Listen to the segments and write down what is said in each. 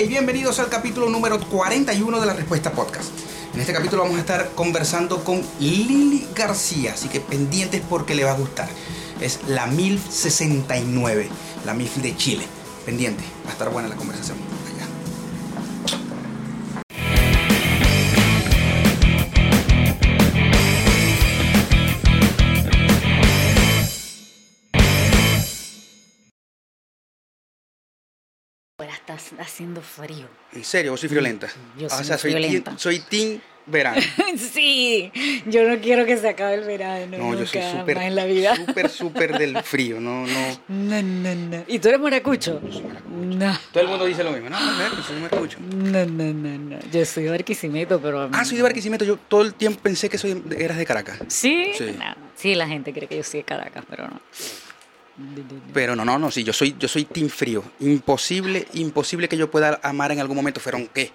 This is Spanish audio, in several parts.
Hey, bienvenidos al capítulo número 41 de la Respuesta Podcast. En este capítulo vamos a estar conversando con Lili García, así que pendientes porque le va a gustar. Es la 1069, la MILF de Chile. Pendiente, va a estar buena la conversación. Está haciendo frío. En serio, vos soy friolenta. Yo Ah, soy o sea, soy friolenta. team, soy team verano. sí, yo no quiero que se acabe el verano. No, yo soy nunca súper, súper, súper del frío. No, no. No, no, no. ¿Y tú eres maracucho? No. Todo el mundo dice lo mismo. No, no, no, yo no. No, no, no, no. Yo soy de Barquisimeto, pero... Ah, soy de Barquisimeto. Yo todo el tiempo pensé que soy, eras de Caracas. ¿Sí? Sí. No. Sí, la gente cree que yo soy de Caracas, pero no. Pero no, no, no, sí, yo soy, yo soy team frío. Imposible, imposible que yo pueda amar en algún momento. Fueron, ¿qué?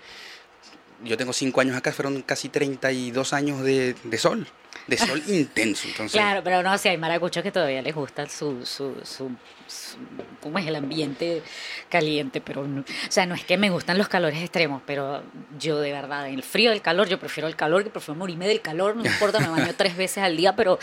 Yo tengo cinco años acá, fueron casi 32 años de, de sol. De sol intenso. Entonces, Claro, pero no, si hay maracuchos que todavía les gusta su, su, su, su- ¿cómo es el ambiente caliente? Pero, no- o sea, no es que me gustan los calores extremos, pero yo de verdad, en el frío del calor, yo prefiero el calor, que prefiero morirme del calor, no importa, me baño tres veces al día, pero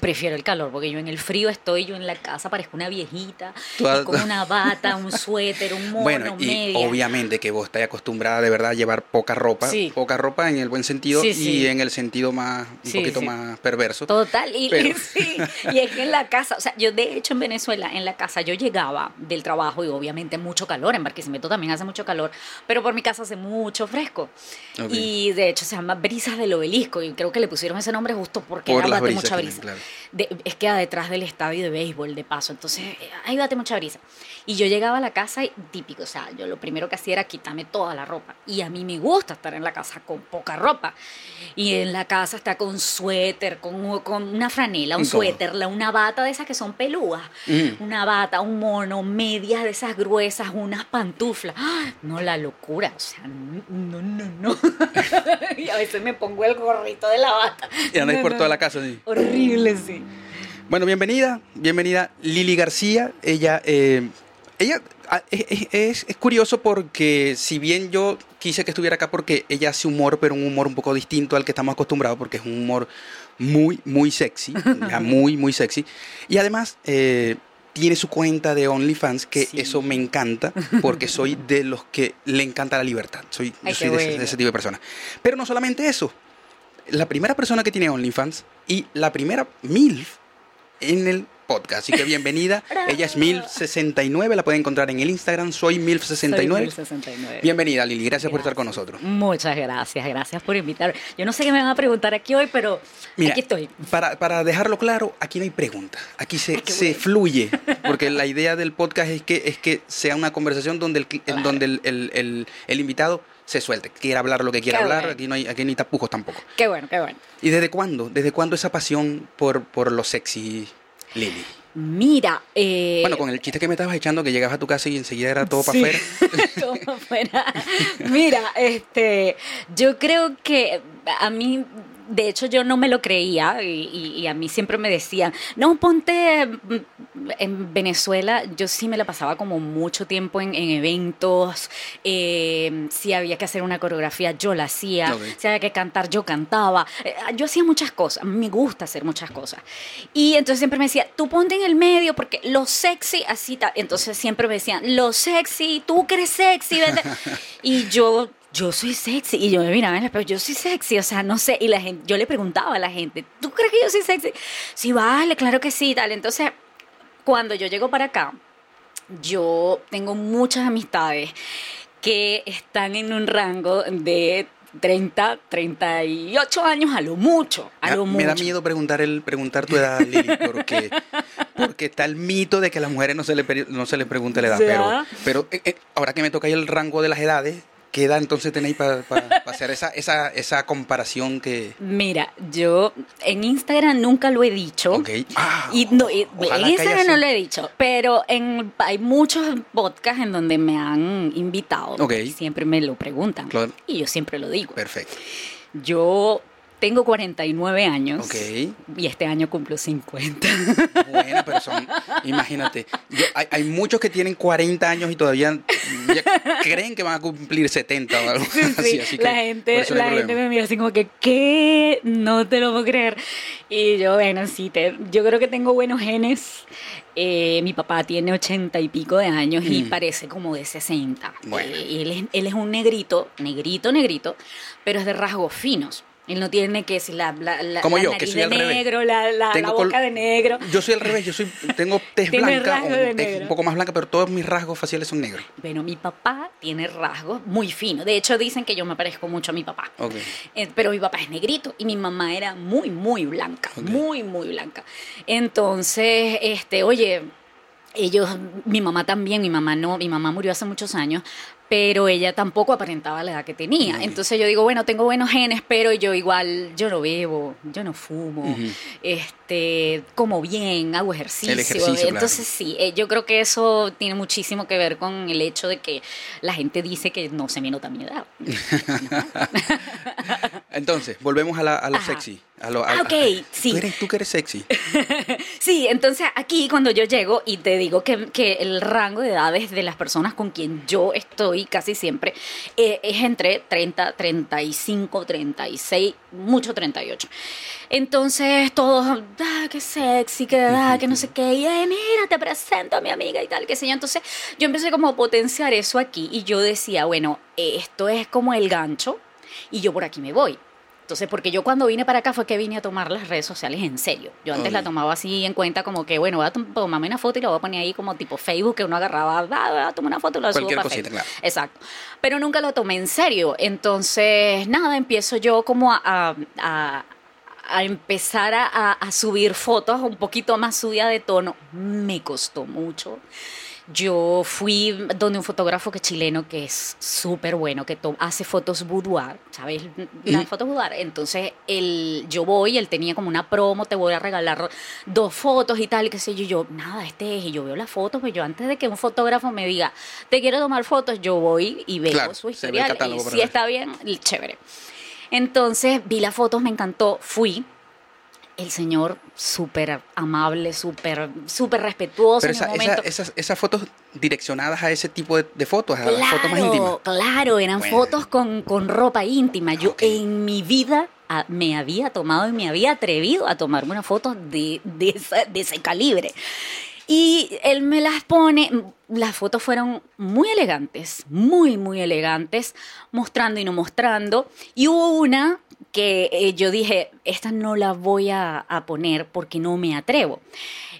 prefiero el calor, porque yo en el frío estoy, yo en la casa parezco una viejita, has- con una bata, un suéter, un mono, bueno, y media. obviamente que vos estás acostumbrada de verdad a llevar poca ropa. Sí. Poca ropa en el buen sentido Sí, y en el sentido más, un poquito más perverso. Total, y, Pero- sí, y es que en la casa, o sea, yo de hecho en Venezuela, en la casa, yo llegaba del trabajo y obviamente mucho calor, en Barquisimeto también hace mucho calor, pero por mi casa hace mucho fresco. Y de hecho se llama Brisas del Obelisco y creo que le pusieron ese nombre justo porque Por brisas mucha brisa. claro. De- es que detrás del estadio de béisbol, de paso, entonces eh, ahí bate mucha brisa. Y yo llegaba a la casa y típico, o sea, yo lo primero que hacía era quitarme toda la ropa. Y a mí me gusta estar en la casa con poca ropa. Y en la casa está con suéter, con, con una franela, un Incómodo. suéter, la- una bata de esas que son pelúas. Mm. Una bata, un mono, medias de esas gruesas, unas pantuflas. ¡Ah! No, la locura. O sea, no, no, no. y a veces me pongo el gorrito de la bata. Y andáis No, por no, toda la casa. sí. Horrible, sí. Bueno, bienvenida, bienvenida Lili García. Ella, eh, ella ah, es, es- es curioso porque si bien yo quise que estuviera acá porque ella hace humor, pero un humor un poco distinto al que estamos acostumbrados, porque es un humor muy, muy sexy, ya muy, muy sexy. Y además eh, tiene su cuenta de OnlyFans, que Sí. eso me encanta, porque soy de los que le encanta la libertad. Soy, yo Ay, soy qué de ese, de ese tipo de persona. Pero no solamente eso. La primera persona que tiene OnlyFans y la primera MILF en el podcast. Así que bienvenida. Ella es MILF69, la pueden encontrar en el Instagram, soy MILF69. 69. Bienvenida Lili, gracias, por estar con nosotros. Muchas gracias, gracias por invitar. Yo no sé qué me van a preguntar aquí hoy, pero Mira, aquí estoy. Para, para dejarlo claro, aquí no hay preguntas, aquí se, se fluye, porque la idea del podcast es que, es que sea una conversación donde el, Claro. donde el, el- el- el invitado se suelte, quiera hablar lo que quiera Qué hablar, bueno. aquí no hay, aquí no hay tapujos tampoco. Qué bueno, qué bueno. ¿Y desde cuándo? ¿Desde cuándo esa pasión por, por lo sexy, Lili? Mira, eh, Bueno, con el chiste que me estabas echando, que llegabas a tu casa y enseguida era todo para afuera. Todo pa' afuera. Mira, este, yo creo que a mí, de hecho, yo no me lo creía y, y- y a mí siempre me decían, no, ponte mm, en Venezuela. Yo sí me la pasaba como mucho tiempo en, en eventos. eh, si había que hacer una coreografía, yo la hacía. Si había que cantar, yo cantaba. Eh, yo hacía muchas cosas. Me gusta hacer muchas cosas. Y entonces siempre me decía, tú ponte en el medio porque lo sexy, así tal. Entonces siempre me decían, lo sexy, tú que eres sexy. vete". y yo, yo soy sexy. Y yo me miraba en el espejo, yo soy sexy. O sea, no sé. Y la gente, yo le preguntaba a la gente, ¿tú crees que yo soy sexy? Sí, vale, claro que sí, tal. Entonces, cuando yo llego para acá, yo tengo muchas amistades que están en un rango de 30, 38 años a lo mucho, a lo mucho. me da miedo preguntar el preguntar tu edad, Lili, porque, porque está el mito de que a las mujeres no se le, peri- no se les pregunta la edad. Pero, ¿Ya? pero eh, eh, ahora que me toca el rango de las edades, ¿qué edad entonces tenéis para hacer esa, esa, esa comparación que... Mira, yo en Instagram nunca lo he dicho. Ok. Ah, Y no, y- ojalá en Instagram no lo he dicho, pero en, hay muchos podcasts en donde me han invitado. Ok. Siempre me lo preguntan. Claro. Y yo siempre lo digo. Perfecto. Yo tengo 49 años. Ok. Y este año cumplo 50. Buena persona. Imagínate. Yo- hay, hay muchos que tienen 40 años y todavía creen que van a cumplir 70 o algo Sí, así. sí. así que la por gente, la gente me mira así como que, ¿qué? No te lo puedo creer. Y yo, bueno, sí, te, yo creo que tengo buenos genes. Eh, mi papá tiene ochenta y pico de años y parece como de 60. Bueno. Eh, y él, es, él es un negrito, negrito, negrito, pero es de rasgos finos. Él no tiene que si la, la, la, Como la yo, que soy de al negro, la, la, boca de negro. Yo soy al revés, yo soy, tengo tez blanca, o de tez un poco más blanca, pero todos mis rasgos faciales son negros. Bueno, mi papá tiene rasgos muy finos. De hecho, dicen que yo me parezco mucho a mi papá. Eh, pero mi papá es negrito y mi mamá era muy, muy blanca, muy, muy blanca. Entonces, este, oye, ellos, mi mamá también, mi mamá no, mi mamá murió hace muchos años, pero ella tampoco aparentaba la edad que tenía. Entonces yo digo, bueno, tengo buenos genes, pero yo igual, yo no bebo, yo no fumo, este, como bien, hago ejercicio. Claro. Entonces sí, eh, yo creo que eso tiene muchísimo que ver con el hecho de que la gente dice que no se me nota mi edad. Entonces, volvemos a, la, a lo Ajá. sexy. A lo, a- Ah, ok, sí. Tú, eres, tú que eres sexy. Sí, entonces aquí cuando yo llego y te digo que, que el rango de edades de las personas con quien yo estoy casi siempre eh, es entre 30, 35, 36, mucho 38. Entonces todos, ah, qué sexy, que, ah, que no sé qué, y "Ay, mira, te presento a mi amiga y tal, qué sé yo. Entonces yo empecé como a potenciar eso aquí y yo decía, bueno, esto es como el gancho y yo por aquí me voy. Entonces, porque yo cuando vine para acá fue que vine a tomar las redes sociales en serio. Yo antes la tomaba así en cuenta como que, bueno, voy a tom- tomarme una foto y la voy a poner ahí como tipo Facebook, que uno agarraba, ah, voy a tomar una foto y la subo Cualquier para cosita, Facebook. claro. Exacto. Pero nunca lo tomé en serio. Entonces, nada, empiezo yo como a, a- a- a empezar a, a- subir fotos un poquito más subida de tono. Me costó mucho. Yo fui donde un fotógrafo que es chileno que es súper bueno, que hace fotos boudoir, ¿sabes? Las Ujú. fotos boudoir. Entonces, él, yo voy, él tenía como una promo, te voy a regalar dos fotos y tal, qué sé yo. Y yo, nada, este es. Y yo veo las fotos, pues yo antes de que un fotógrafo me diga, te quiero tomar fotos, yo voy y veo Claro, su ve historial. Y si está bien, chévere. Entonces, vi las fotos, me encantó, fui. El señor súper amable, súper súper respetuoso Pero en esa- momento. esas, esas fotos direccionadas a ese tipo de, de fotos, a las fotos más íntimas. claro, eran Bueno. fotos con, con ropa íntima. Yo en mi vida ah, me había tomado y me había atrevido a tomarme una foto de, de, esa- de ese calibre. Y él me las pone, las fotos fueron muy elegantes, muy, muy elegantes, mostrando y no mostrando. Y hubo una que eh, yo dije, esta no la voy a, a poner porque no me atrevo.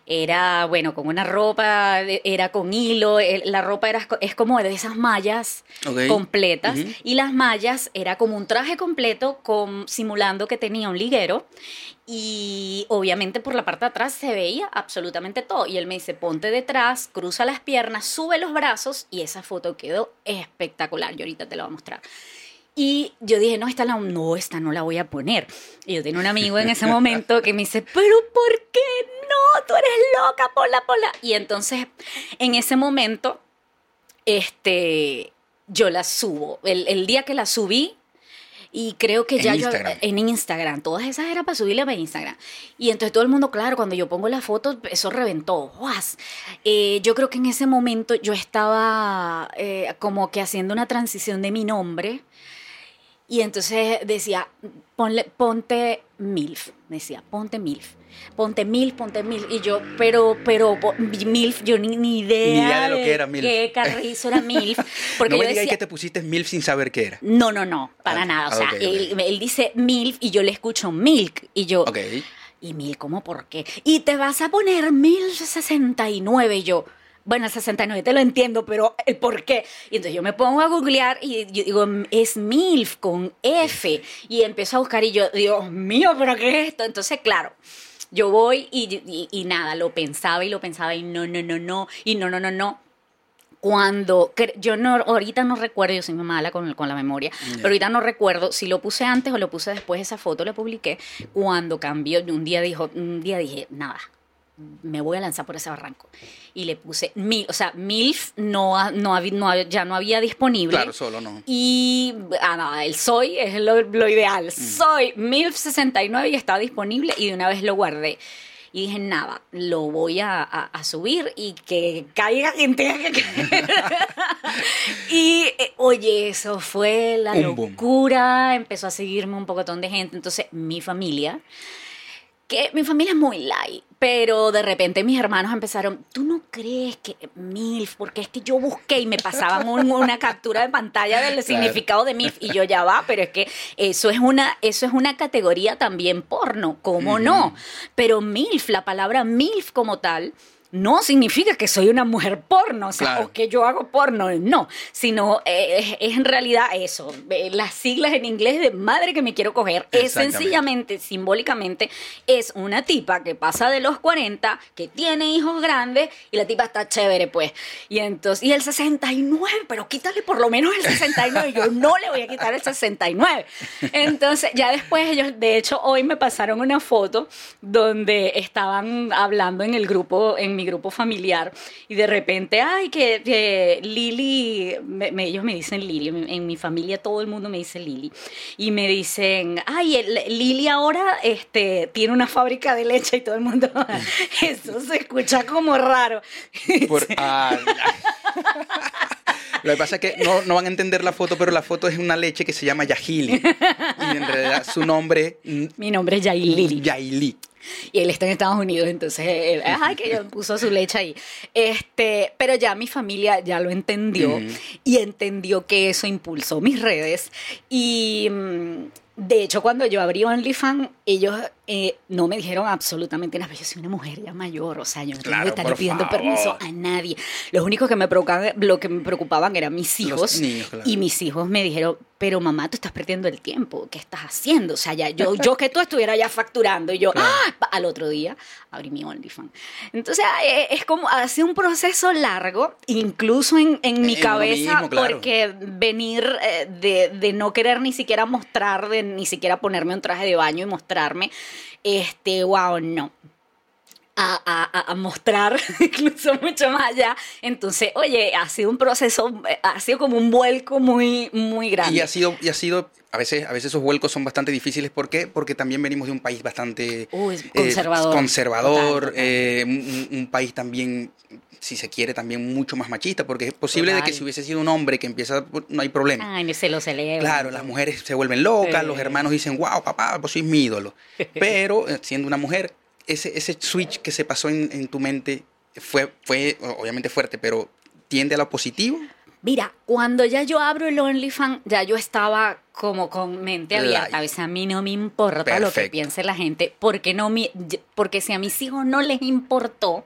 Era, bueno, con una ropa, de- era con hilo, el- la ropa era, es como de esas mallas completas y las mallas era como un traje completo con, simulando que tenía un liguero y obviamente por la parte de atrás se veía absolutamente todo y él me dice ponte detrás, cruza las piernas, sube los brazos y esa foto quedó espectacular, yo ahorita te la voy a mostrar. Y yo dije, no, esta, la, no, esta no la voy a poner. Y yo tenía un amigo en ese momento que me dice, pero ¿por qué no? Tú eres loca, ponla, ponla. Y entonces, en ese momento, este, yo la subo. El, el día que la subí, y creo que En ya yo- Instagram. en Instagram, todas esas eran para subirlas a Instagram. Y entonces todo el mundo, claro, cuando yo pongo la foto, eso reventó. Eh, yo creo que en ese momento yo estaba eh, como que haciendo una transición de mi nombre. Y entonces decía, ponle, ponte MILF. Decía, ponte MILF. Ponte MILF, ponte MILF. Y yo, pero, pero, MILF, yo ni, ni idea, Ni idea de lo que era MILF. qué carrizo era MILF. Porque no me digáis que te pusiste MILF sin saber qué era. no, no, no, para Ah, nada. O sea. Él, él dice MILF y yo le escucho MILK. Y yo, Ok. ¿y MILF cómo por qué? Y te vas a poner MILF 69. Y yo, bueno, el 69 te lo entiendo, pero el por qué. Y entonces yo me pongo a googlear y yo digo, es MILF con F. Y empiezo a buscar y yo, Dios mío, ¿pero qué es esto? Entonces, claro. Yo voy y, y- y nada, lo pensaba y lo pensaba y no, no, no, no, y no, no, no, no cuando yo no ahorita no recuerdo yo soy muy mala con, con la memoria pero ahorita no recuerdo si lo puse antes o lo puse después esa foto la publiqué cuando cambió un día dijo un día dije nada me voy a lanzar por ese barranco. Y le puse mil, o sea, MILF no, no, ya no había disponible. Claro, solo no. Y ah, no, el soy es lo, lo ideal. Soy MILF 69 y estaba disponible y de una vez lo guardé. Y dije, nada, lo voy a, a- a subir y que caiga quien tenga que caer. y eh, oye, eso fue la Un boom. locura. Empezó a seguirme un pocotón de gente. Entonces, mi familia que mi familia es muy light, pero de repente mis hermanos empezaron, ¿tú no crees que MILF? Porque es que yo busqué y me pasaban un- una captura de pantalla del significado de MILF y yo ya va, pero es que eso es una, eso es una categoría también porno, ¿cómo no? Pero MILF, la palabra MILF como tal, no significa que soy una mujer porno, o sea, Claro. o que yo hago porno, no, sino eh, es, es en realidad eso, eh, las siglas en inglés de madre que me quiero coger, es sencillamente, simbólicamente, es una tipa que pasa de los 40, que tiene hijos grandes y la tipa está chévere, pues. Y entonces, y el 69, pero quítale por lo menos el 69, yo no le voy a quitar el 69. Entonces, ya después ellos, de hecho, hoy me pasaron una foto donde estaban hablando en el grupo, en mi grupo familiar, y de repente, ay, que, que Lili, me- me- ellos me dicen Lili, en, en mi familia todo el mundo me dice Lili, y me dicen, ay, el- Lili ahora este, tiene una fábrica de leche y todo el mundo, eso se escucha como raro. Por- ah. Lo que pasa es que no, no van a entender la foto, pero la foto es una leche que se llama Yahili. Y en realidad su nombre es Mi nombre es Yair Lili. Yaili. Y él está en Estados Unidos, entonces, él, ay, que ella puso su leche ahí. Este, pero ya mi familia ya lo entendió y entendió que eso impulsó mis redes. Y mm, de hecho, cuando yo abrí OnlyFans, ellos eh, no me dijeron absolutamente nada. Yo soy una mujer ya mayor, o sea, yo no tengo Claro, que estarle pidiendo favor. permiso a nadie. Los únicos que me preocupaban, lo que me preocupaban eran mis hijos. niños, claro. Y mis hijos me dijeron, pero mamá, tú estás perdiendo el tiempo. ¿Qué estás haciendo? O sea, ya, yo, yo que tú estuvieras ya facturando. Y yo, Claro. ¡ah! al otro día abrí mi OnlyFans. Entonces, eh, es como, ha sido un proceso largo, incluso en, en mi En cabeza, mismo, porque venir eh, de, de no querer ni siquiera mostrar, de ni siquiera ponerme un traje de baño y mostrarme, este, wow, no. A, a- a- mostrar incluso mucho más allá. Entonces, oye, ha sido un proceso, eh, ha sido como un vuelco muy, muy grande. Y ha sido, y ha sido a veces, a veces esos vuelcos son bastante difíciles. ¿Por qué? Porque también venimos de un país bastante Uy, eh, conservador. conservador, Total, total. eh, un, un país también, si se quiere, también mucho más machista. Porque es posible de que si hubiese sido un hombre que empieza, no hay problema. Ay, se lo celebra. Claro, las mujeres se vuelven locas, Sí. los hermanos dicen, wow, papá, vos sois mi ídolo. Pero eh, siendo una mujer, ese, ese switch que se pasó en, en tu mente fue, fue obviamente fuerte, pero tiende a lo positivo. Mira, cuando ya yo abro el OnlyFans, ya yo estaba como con mente abierta. A veces a mí no me importa lo que piense la gente, porque, no mi- porque si a mis hijos no les importó,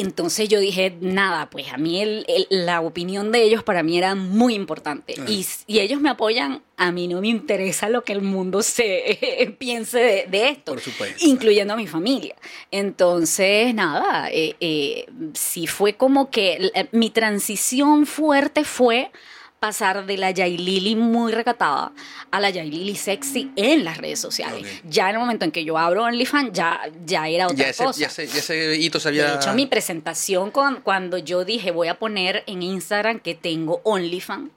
entonces yo dije, nada, pues a mí el- el- la opinión de ellos para mí era muy importante. Y, y ellos me apoyan, a mí no me interesa lo que el mundo se piense de, de esto Por supuesto. incluyendo a mi familia. Entonces, nada, eh, eh, sí fue como que eh, mi transición fuerte fue pasar de la Yailili muy recatada a la Yailili sexy en las redes sociales. Ya en el momento en que yo abro OnlyFans, ya, ya era otra Ya ese, cosa. ya, ese, ya ese hito se había... De hecho, mi presentación con- cuando yo dije voy a poner en Instagram que tengo OnlyFans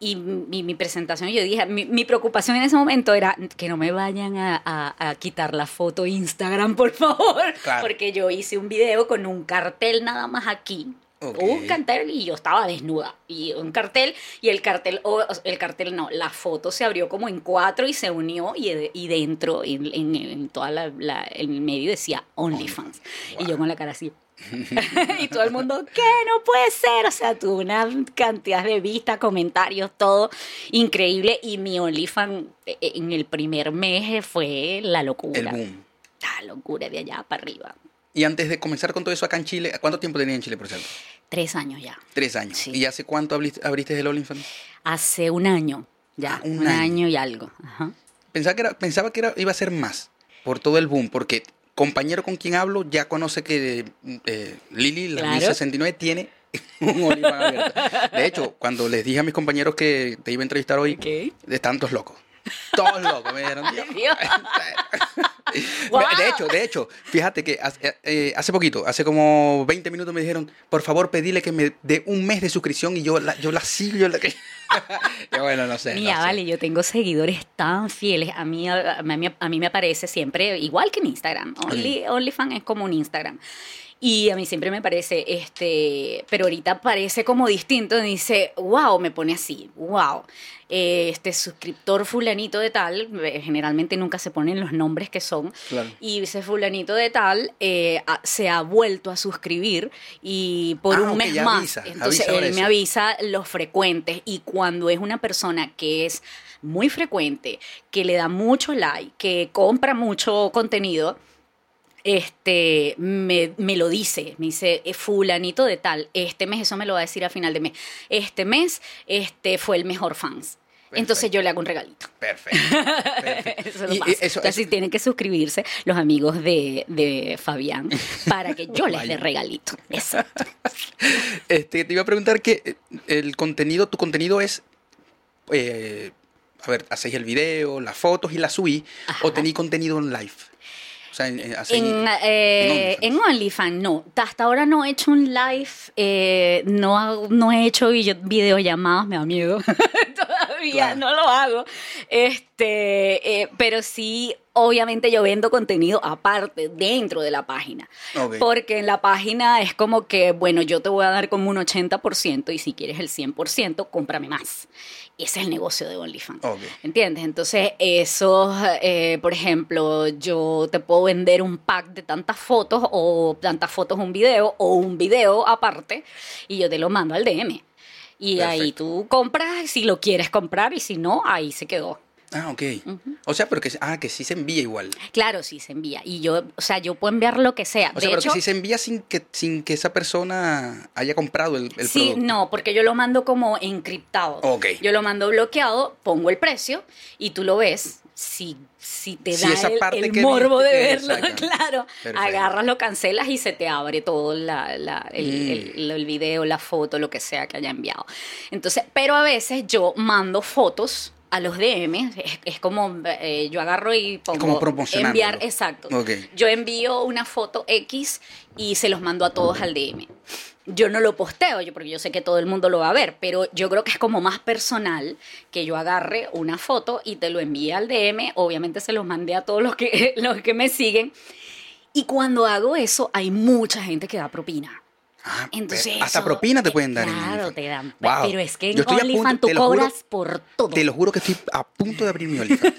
y mi, mi presentación, yo dije, mi, mi preocupación en ese momento era que no me vayan a, a- a quitar la foto Instagram, por favor, Claro. porque yo hice un video con un cartel nada más aquí. Un cartel y yo estaba desnuda. Y un cartel, y el cartel, o el cartel no, la foto se abrió como en cuatro y se unió, y, y dentro, en, en, en toda la, la- el medio decía OnlyFans. Y yo con la cara así. y todo el mundo, ¿qué? No puede ser. O sea, tuve una cantidad de vistas, comentarios, todo increíble. Y mi OnlyFans eh, en el primer mes fue la locura. El boom. La locura de allá para arriba. Y antes de comenzar con todo eso acá en Chile, ¿cuánto tiempo tenía en Chile, por cierto? Tres años ya. Tres años. Sí. ¿Y hace cuánto abriste, el OnlyFans? Hace un año, ya. Ah, un un, año. año. y algo. Ajá. Pensaba que, era, pensaba que era, iba a ser más por todo el boom, porque compañero con quien hablo ya conoce que eh, Lili, la Claro. 1069, tiene un OnlyFans abierto. De hecho, cuando les dije a mis compañeros que te iba a entrevistar hoy, Ok. de tantos locos. Todos locos, me dijeron, "Dios". De hecho, de hecho, fíjate que hace, eh, hace poquito, hace como 20 minutos me dijeron, por favor, pedile que me dé un mes de suscripción y yo la, yo la sigo. Yo la... Y bueno, no sé. Mira, no sé. vale, yo tengo seguidores tan fieles. A mí, a, mí, a mí me aparece siempre, igual que en Instagram. Only, OnlyFans es como un Instagram. Y a mí siempre me parece, este, pero ahorita parece como distinto. Dice, wow, me pone así, wow. Este suscriptor fulanito de tal, eh, generalmente nunca se ponen los nombres que son, Claro. y ese fulanito de tal eh, se ha vuelto a suscribir y por Ah, un mes más. avisa, Entonces avisa él me avisa los frecuentes y cuando es una persona que es muy frecuente, que le da mucho like, que compra mucho contenido, este, me, me lo dice, me dice, "Eh, fulanito de tal, este mes, eso me lo va a decir a final de mes, este mes este fue el mejor fans. Entonces yo le hago un regalito. Perfecto. perfecto. Eso es lo Y- más. y eso- Entonces eso- tienen que suscribirse los amigos de, de Fabián para que yo les dé regalito. Exacto. Este, te iba a preguntar que eh, el contenido, tu contenido es, eh, a ver, hacéis el video, las fotos y las subí, Ajá. o tenéis contenido en live. O sea, en, eh, en OnlyFans, no. Hasta ahora no he hecho un live, eh, no, hago- no he hecho video- videollamadas, me da miedo. Todavía Claro. no lo hago. Este, eh, pero sí, obviamente yo vendo contenido aparte, dentro de la página. Porque en la página es como que, bueno, yo te voy a dar como un 80% y si quieres el 100%, cómprame más. Ese es el negocio de OnlyFans. ¿Entiendes? Entonces, eso, eh, por ejemplo, yo te puedo vender un pack de tantas fotos o tantas fotos un video o un video aparte y yo te lo mando al DM. Y ahí tú compras si lo quieres comprar y si no, ahí se quedó. Ah, ok. O sea, pero que, ah, que sí se envía igual. Claro, sí se envía. Y yo, o sea, yo puedo enviar lo que sea. O de sea, pero hecho, que sí se envía sin que, sin que esa persona haya comprado el, el sí, producto. no, porque yo lo mando como encriptado. Ok. Yo lo mando bloqueado, pongo el precio y tú lo ves. Si, si te Si da esa el, parte el que morbo de verlo, claro, Perfecto. agarras, lo cancelas y se te abre todo la, la- el, Mm. el- el video, la foto, lo que sea que haya enviado. Entonces, pero a veces yo mando fotos a los DM, es, es como eh, yo agarro y pongo como promocionándolo. enviar, exacto. Ok. Yo envío una foto X y se los mando a todos al DM. Yo no lo posteo, yo porque yo sé que todo el mundo lo va a ver, pero yo creo que es como más personal que yo agarre una foto y te lo envíe al DM. Obviamente se los mandé a todos los que, los que me siguen. Y cuando hago eso, hay mucha gente que da propina. Ah, Entonces, hasta eso- propina te pueden dar. Claro, te dan. Wow. Pero es que en OnlyFans tú lo juro- cobras por todo. Te lo juro que estoy a punto de abrir mi OnlyFans.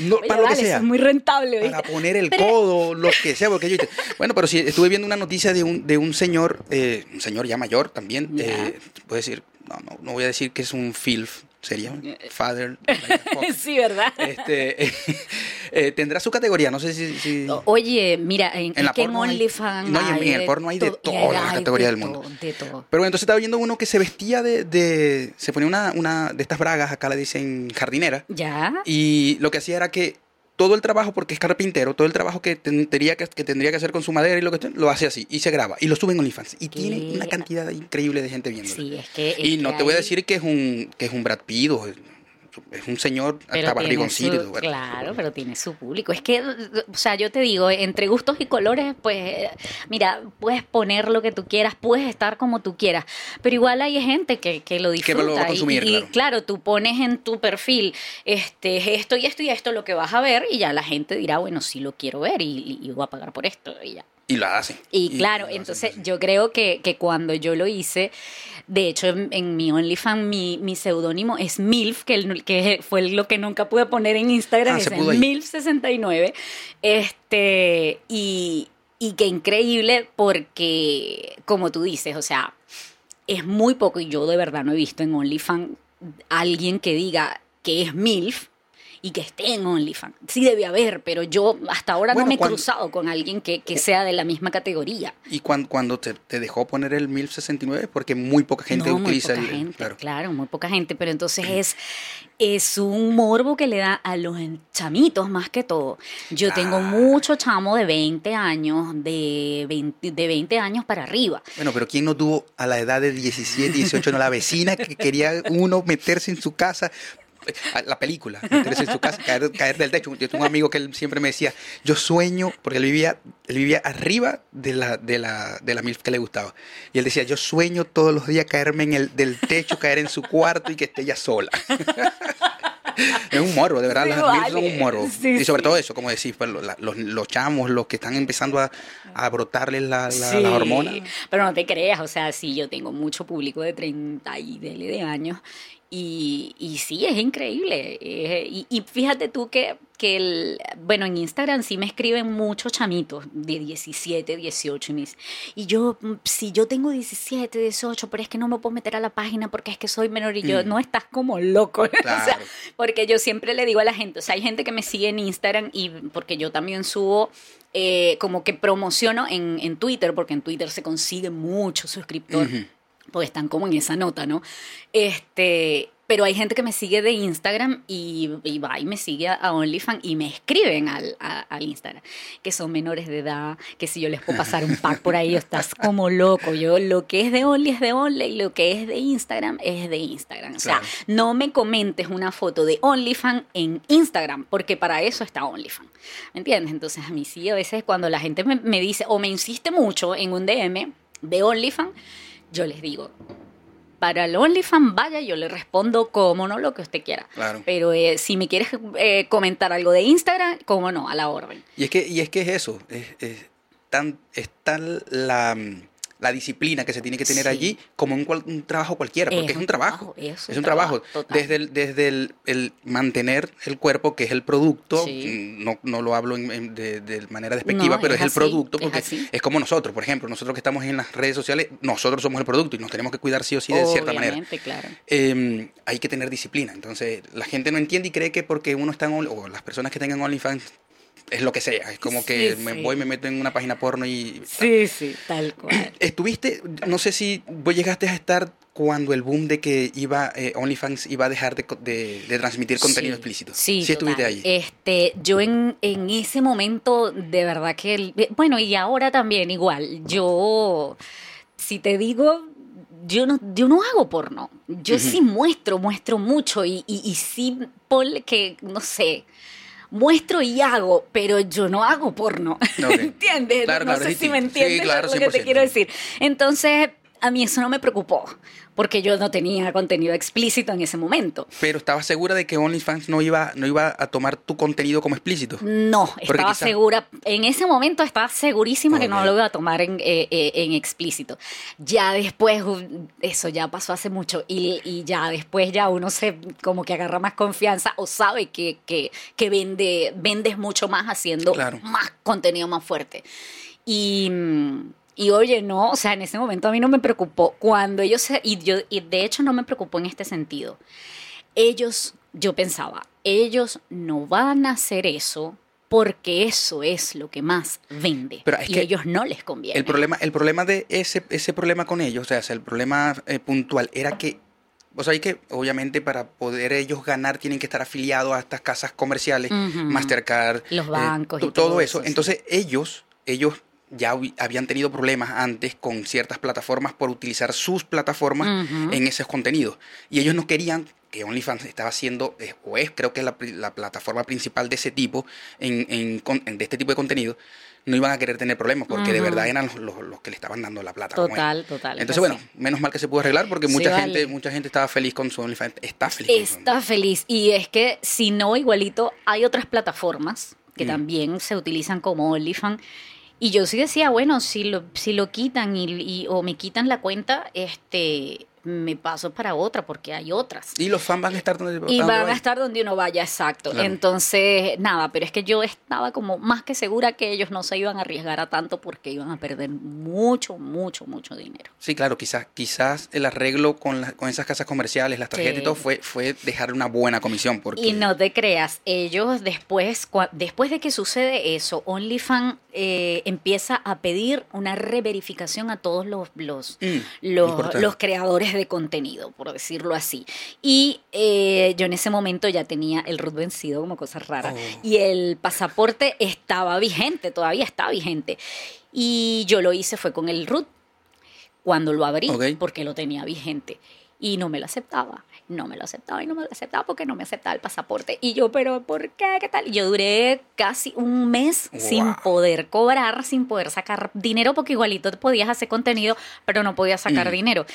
No, Oye, para lo que sea. es muy rentable. Para poner el Pero- codo, lo que sea, porque yo... Bueno, pero sí, estuve viendo una noticia de un, de un señor, eh, un señor ya mayor también, Ya. eh, puedo decir, no, no, no voy a decir que es un FILF, sería un father. like sí, ¿verdad? este, eh, tendrá su categoría, no sé si... Oye, mira, en, En la que porno OnlyFans. no, en- el porno hay de todas las categorías de del mundo. todo, De todo. Pero entonces estaba viendo uno que se vestía de... de- se ponía una, una de estas bragas, acá le dicen jardinera, ¿Ya? y lo que hacía era que todo el trabajo, porque es carpintero, todo el trabajo que tendría que, que tendría que hacer con su madera y lo que lo hace así y se graba y lo sube en OnlyFans y ¿Qué? tiene una cantidad increíble de gente viéndolo. Sí, es que. es y no que te voy a decir que es un que es un Brad Pitt o es, un señor hasta barrigoncito. y su- todo, bueno. Claro, pero tiene su público. Es que, o sea, yo te digo, entre gustos y colores, pues, mira, puedes poner lo que tú quieras, puedes estar como tú quieras, pero igual hay gente que, que lo Que disfruta. lo va a y- consumir, y, claro. claro, tú pones en tu perfil este, esto y esto y esto lo que vas a ver y ya la gente dirá, bueno, sí lo quiero ver y, y voy a pagar por esto y ya. Y lo hace. Y claro, entonces yo creo que, que cuando yo lo hice, de hecho en, en mi OnlyFans mi, mi seudónimo es MILF, que, el- que fue lo que nunca pude poner en Instagram, Ah, es se pudo ahí. MILF69. Este, y, y qué increíble porque, como tú dices, o sea, es muy poco, y yo de verdad no he visto en OnlyFans alguien que diga que es MILF y que esté en OnlyFans. Sí debe haber, pero yo hasta ahora Bueno, no me he cuando- cruzado con alguien que, que sea de la misma categoría. Y cuando, cuando te, te dejó poner el 1069 es porque muy poca gente no, muy utiliza poca el gente, claro. claro. muy poca gente, pero entonces es, es un morbo que le da a los chamitos más que todo. Yo tengo Ah. mucho chamo de 20 años, de 20, de 20 años para arriba. Bueno, pero ¿quién no tuvo a la edad de 17, 18, no la vecina que quería uno meterse en su casa? La película, meterse en su casa, caer, caer del techo. Yo tengo un amigo que él siempre me decía, yo sueño, porque él vivía, él vivía arriba de la, de la, de la MILF que le gustaba. Y él decía, yo sueño todos los días caerme en el, del techo, caer en su cuarto y que esté ella sola. es un morbo, de verdad, Sí, las vale. MILF son un morbo. Sí, y sobre sí. todo eso, como decís, pues, los, los, los chamos, los que están empezando a, a brotarles la, la, las hormonas. Pero no te creas, o sea, sí, yo tengo mucho público de 30 y de años. Y, y sí, es increíble. eh, y, y fíjate tú que, que el, bueno, en Instagram sí me escriben muchos chamitos de 17, 18 y dicen, y yo, mm, si yo tengo 17, 18, pero es que no me puedo meter a la página porque es que soy menor y yo, Mm. no estás como loco. o sea, porque yo siempre le digo a la gente, o sea, hay gente que me sigue en Instagram y porque yo también subo eh, como que promociono en, en Twitter, porque en Twitter se consigue mucho suscriptor. Porque están como en esa nota, ¿no? Este, pero hay gente que me sigue de Instagram y, y va y me sigue a, OnlyFans y me escriben al, a- al Instagram, que son menores de edad, que si yo les puedo pasar un pack por ahí, estás como loco. Yo lo que es de Only es de Only y lo que es de Instagram es de Instagram. O sea, Claro. no me comentes una foto de OnlyFans en Instagram, porque para eso está OnlyFans. ¿Me entiendes? Entonces a mí sí, a veces cuando la gente me, me dice o me insiste mucho en un DM de OnlyFans, yo les digo, para el OnlyFans vaya, yo le respondo como no, lo que usted quiera. Claro. Pero eh, si me quieres eh, comentar algo de Instagram, como no, a la orden. Y es que, y es, que es eso, es, es tan, es tal la, mm, la disciplina que se tiene que tener Sí. allí como un, cual- un trabajo cualquiera, porque es, un trabajo. es Es un trabajo. Desde, el, desde el, el mantener el cuerpo, que es el producto, Sí. no, no lo hablo en- en- de, de manera despectiva, No, pero es el producto, porque es como nosotros, por ejemplo, nosotros que estamos en las redes sociales, nosotros somos el producto y nos tenemos que cuidar sí o sí de cierta manera. Claro. Eh, hay que tener disciplina. Entonces, la gente no entiende y cree que porque uno está en o las personas que tengan OnlyFans es lo que sea. Es como que Sí, me voy, me meto en una página porno y. Sí, sí, tal cual. Estuviste, no sé si vos llegaste a estar cuando el boom de que iba eh, OnlyFans iba a dejar de, de- de transmitir contenido Sí, explícito. Sí, sí estuviste total. ahí. Este, yo en, en ese momento, de verdad que, el- bueno, y ahora también igual, yo, si te digo, yo no, yo no hago porno. Yo sí muestro, muestro mucho y, y, y sí, ponle que, no sé, muestro y hago, pero yo no hago porno. Ok. ¿Entiendes? Claro, no claro, sé si me distinto. Sí, entiendes claro, lo que te 100%. quiero decir. Entonces, a mí eso no me preocupó, porque yo no tenía contenido explícito en ese momento. Pero estabas segura de que OnlyFans no iba, no iba a tomar tu contenido como explícito. No, estaba quizá- segura, en ese momento estaba segurísima que no lo iba a tomar en, eh, eh, en explícito. Ya después, eso ya pasó hace mucho y, y ya después ya uno se como que agarra más confianza o sabe que, que, que vende, vendes mucho más haciendo Claro. más contenido más fuerte. Y, mm, y oye, no, o sea, en ese momento a mí no me preocupó. Cuando ellos, se- y, yo, y de hecho no me preocupó en este sentido. Ellos, yo pensaba, ellos no van a hacer eso porque eso es lo que más vende. Pero es y que ellos no les conviene. El problema, el problema de ese, ese problema con ellos, o sea, el problema eh, puntual era que, o sea, hay que, obviamente, para poder ellos ganar, tienen que estar afiliados a estas casas comerciales. Mastercard, Los eh, bancos y todo todo eso, eso. sí. Entonces, ellos, ellos ya habían tenido problemas antes con ciertas plataformas por utilizar sus plataformas en esos contenidos. Y ellos no querían que OnlyFans estaba haciendo, eh, o es, creo que es la, plataforma principal de ese tipo, en, en de este tipo de contenido, no iban a querer tener problemas porque de verdad eran los, los- los que le estaban dando la plata. Total, total. es Entonces, bueno, así. menos mal que se pudo arreglar porque Sí, mucha vale. gente mucha gente estaba feliz con su OnlyFans. Está feliz. con su Está feliz. Y es que, si no, igualito, hay otras plataformas que Mm. también se utilizan como OnlyFans. Y yo sí decía, bueno, si lo, si lo quitan y, o me quitan la cuenta, este me paso para otra porque hay otras. Y los fans van a estar donde Y donde van a estar donde uno vaya, exacto. Claro. Entonces, nada, pero es que yo estaba como más que segura que ellos no se iban a arriesgar a tanto porque iban a perder mucho, mucho, mucho dinero. Sí, claro, quizás quizás el arreglo con, la- con esas casas comerciales, las tarjetas Sí. y todo fue, fue dejar una buena comisión. Porque, Y no te creas, ellos después, cua- después de que sucede eso, OnlyFans eh, empieza a pedir una reverificación a todos los, los, Mm, los, los creadores de contenido, por decirlo así. Y eh, yo en ese momento ya tenía el root vencido como cosa rara. Oh. Y el pasaporte estaba vigente, todavía está vigente. Y yo lo hice fue con el root cuando lo abrí, Ok. porque lo tenía vigente. Y no me lo aceptaba. no me lo aceptaba y no me lo aceptaba porque no me aceptaba el pasaporte. Y yo, pero ¿por qué? ¿Qué tal? Y yo duré casi un mes sin poder cobrar, sin poder sacar dinero, porque igualito podías hacer contenido, pero no podías sacar Mm. dinero.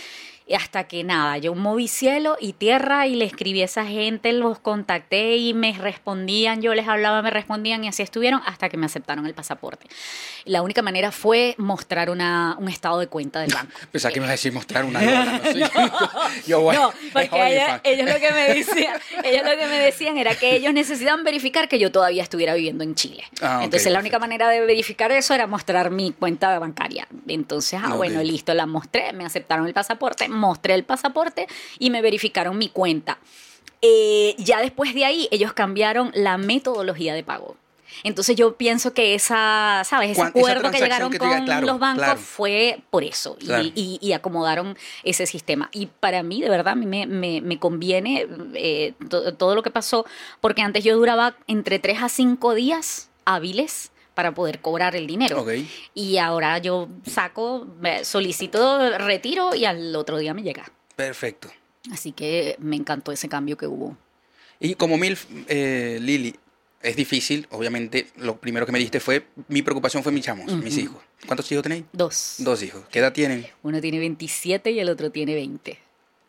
Hasta que nada, yo moví cielo y tierra y le escribí a esa gente, los contacté y me respondían, yo les hablaba, me respondían y así estuvieron hasta que me aceptaron el pasaporte. La única manera fue mostrar una, un estado de cuenta del banco. Pensaba que me ibas a decir mostrar una no sé. Yo, bueno, No, porque ellos, lo que me decían, ellos lo que me decían era que ellos necesitaban verificar que yo todavía estuviera viviendo en Chile. Ah, Entonces la única perfecto. manera de verificar eso era mostrar mi cuenta bancaria. Entonces, ah, bueno, listo, la mostré, me aceptaron el pasaporte, mostré el pasaporte y me verificaron mi cuenta. Eh, ya después de ahí, ellos cambiaron la metodología de pago. Entonces yo pienso que esa, ¿sabes? Ese acuerdo que llegaron que con claro, los bancos claro. fue por eso y- Claro. y, y acomodaron ese sistema. Y para mí, de verdad, me, me- me conviene eh, to- todo lo que pasó, porque antes yo duraba entre 3 a 5 días hábiles para poder cobrar el dinero. Y ahora yo saco, solicito retiro y al otro día me llega. Perfecto. Así que me encantó ese cambio que hubo. Y como MILF, eh, Lili, es difícil, obviamente, lo primero que me diste fue, mi preocupación fue mis chamos, mis hijos. ¿Cuántos hijos tenéis? Dos. Dos hijos. ¿Qué edad tienen? Uno tiene 27 y el otro tiene 20.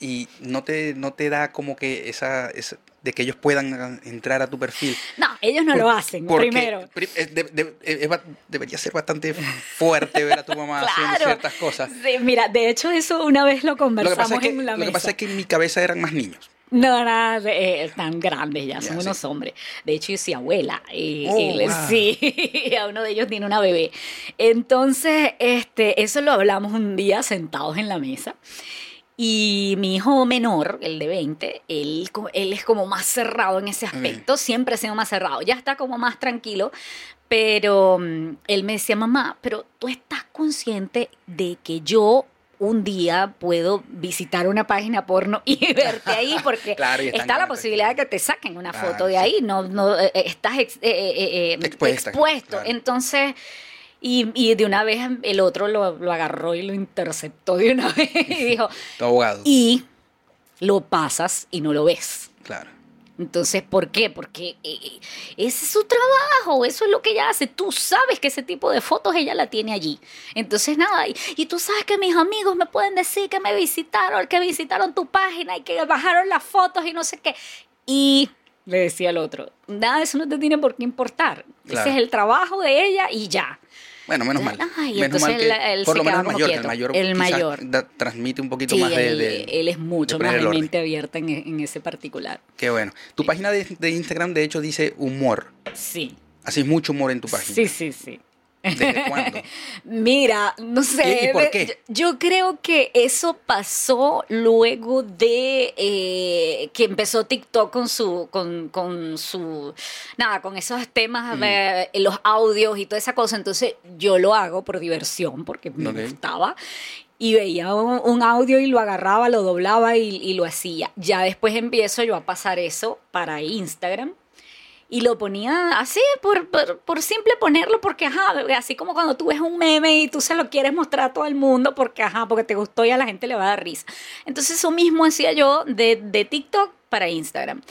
Y no te, no te da como que esa, esa- de que ellos puedan entrar a tu perfil. No, ellos no Por- lo hacen, primero. de- de- debería ser bastante fuerte ver a tu mamá haciendo Claro. ciertas cosas. Sí, mira, de hecho eso una vez lo Lo que, conversamos pasa es que, en la lo mesa. que pasa es que en mi cabeza eran más niños. No, nada, de- eh, tan grandes ya, son unos sí. hombres. De hecho, yo soy abuela. Y, Oh, y le- wow. Sí, a uno de ellos tiene una bebé. Entonces, este, eso lo hablamos un día sentados en la mesa. Y mi hijo menor, el de 20, él, él es como más cerrado en ese aspecto, siempre ha sido más cerrado, ya está como más tranquilo, pero mm, él me decía, mamá, pero tú estás consciente de que yo un día puedo visitar una página porno y verte ahí porque Claro, está la posibilidad de que te saquen una Claro, foto de ahí, no, no eh, eh, estás ex- eh, eh, eh, expuesto. claro. Entonces, y, y de una vez el otro lo, lo agarró y lo interceptó de una vez y dijo, abogado. y lo pasas y no lo ves. Claro. Entonces, ¿por qué? Porque eh, eh, ese es su trabajo, eso es lo que ella hace. Tú sabes que ese tipo de fotos ella la tiene allí. Entonces, nada, y, y tú sabes que mis amigos me pueden decir que me visitaron, que visitaron tu página y que bajaron las fotos y no sé qué. Y le decía al otro, nada, eso no te tiene por qué importar. Claro. Ese es el trabajo de ella y ya. Bueno, menos mal. Ay, menos entonces mal que él- él por se lo menos el mayor, el mayor, El mayor. da- transmite un poquito Sí, más de, él, de- él es mucho más de mente abierta en, en ese particular. Qué bueno. Tu página de, de Instagram, de hecho, dice humor. Sí. Haces mucho humor en tu página. Sí, sí, sí. ¿Desde cuándo? Mira, no sé. ¿Y- y por qué? Yo, yo creo que eso pasó luego de eh, que empezó TikTok con su, con, con su, nada, con esos temas, Mm. eh, los audios y toda esa cosa. Entonces yo lo hago por diversión, porque me gustaba. Y veía un, un audio y lo agarraba, lo doblaba y, y lo hacía. Ya después empiezo yo a pasar eso para Instagram. Y lo ponía así, por, por, por simple ponerlo, porque ajá, así como cuando tú ves un meme y tú se lo quieres mostrar a todo el mundo, porque ajá, porque te gustó y a la gente le va a dar risa. Entonces eso mismo hacía yo de, de TikTok para Instagram.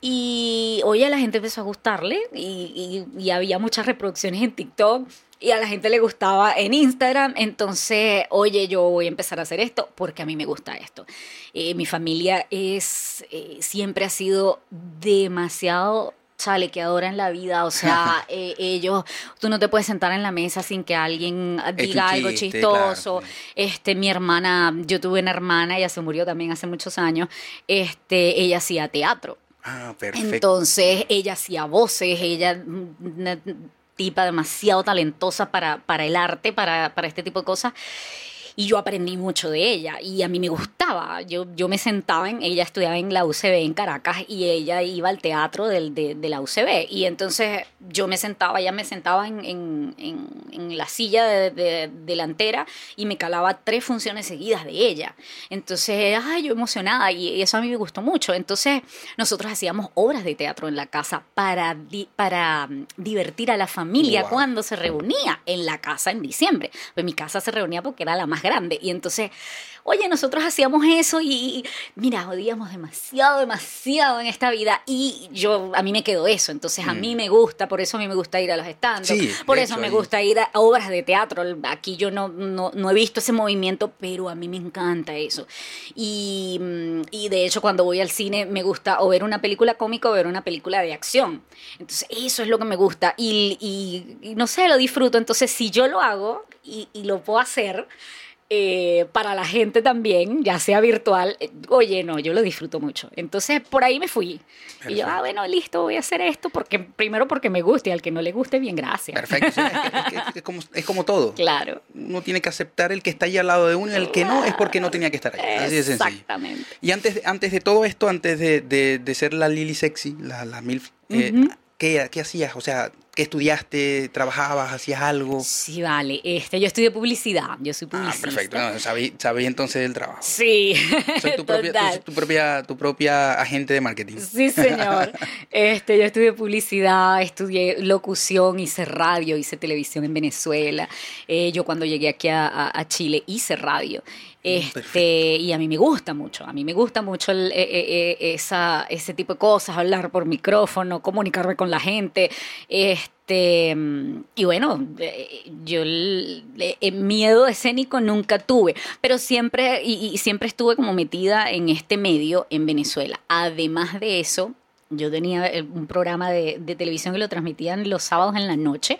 Y oye, a la gente empezó a gustarle y, y- y había muchas reproducciones en TikTok y a la gente le gustaba en Instagram. Entonces, oye, yo voy a empezar a hacer esto porque a mí me gusta esto. Eh, mi familia es, eh, siempre ha sido demasiado chalequeadora en la vida, o sea, eh, ellos, tú no te puedes sentar en la mesa sin que alguien un diga algo chistoso. claro. Este, mi hermana, yo tuve una hermana, ella se murió también hace muchos años, este, ella hacía teatro. Ah, perfecto. Entonces ella hacía voces, ella una tipa demasiado talentosa para, para el arte, para, para este tipo de cosas. Y yo aprendí mucho de ella y a mí me gustaba. Yo, yo me sentaba en, ella estudiaba en la UCB en Caracas y ella iba al teatro del, de, de la UCB. Y entonces yo me sentaba, ella me sentaba en, en, en, en la silla de, de- delantera y me calaba tres funciones seguidas de ella. Entonces, ay, yo emocionada y eso a mí me gustó mucho. Entonces, nosotros hacíamos obras de teatro en la casa para, di- para divertir a la familia Wow. cuando se reunía en la casa en diciembre. Pues mi casa se reunía porque era la más más grande. Y entonces Oye, nosotros hacíamos eso y, mira, odiamos demasiado, demasiado en esta vida y yo, a mí me quedó eso, entonces a mí mm. me gusta, por eso a mí me gusta ir a los stands, por eso me gusta ir a obras de teatro, aquí yo no, no, he visto ese movimiento, pero a mí me encanta eso. Y, mm, y de hecho cuando voy al cine me gusta o ver una película cómica o ver una película de acción. Entonces eso es lo que me gusta y, y, no sé, lo disfruto. Entonces si yo lo hago y, y lo puedo hacer, eh, para la gente también, ya sea virtual, eh, oye, no, yo lo disfruto mucho. Entonces, por ahí me fui. Y yo, ah, bueno, listo, voy a hacer esto, porque primero porque me guste, y al que no le guste, bien, gracias. Perfecto, es, como, es, como, todo. Claro. Uno tiene que aceptar el que está ahí al lado de uno y el que no es porque no tenía que estar ahí. Así de sencillo. Exactamente. Y antes, antes de todo esto, antes de, de, ser la Lily Sexy, la, la MILF, eh, ¿qué, ¿qué hacías? O sea, ¿Qué estudiaste? ¿Trabajabas? ¿Hacías algo? Sí, vale. Este, yo estudié publicidad. Yo soy publicista. Ah, perfecto. sabía, entonces del trabajo. Sí. Soy tu propia, tu, propia, tu propia agente de marketing. Sí, señor. este, yo estudié publicidad, estudié locución, hice radio, hice televisión en Venezuela. Eh, yo cuando llegué aquí a, a Chile hice radio. Este, y a mí me gusta mucho, a mí me gusta mucho el, e, e, e, esa, ese tipo de cosas, hablar por micrófono, comunicarme con la gente. Este, y bueno, eh, yo el, miedo escénico nunca tuve, pero siempre, y, siempre estuve como metida en este medio en Venezuela. Además de eso, yo tenía un programa de, televisión que lo transmitían los sábados en la noche,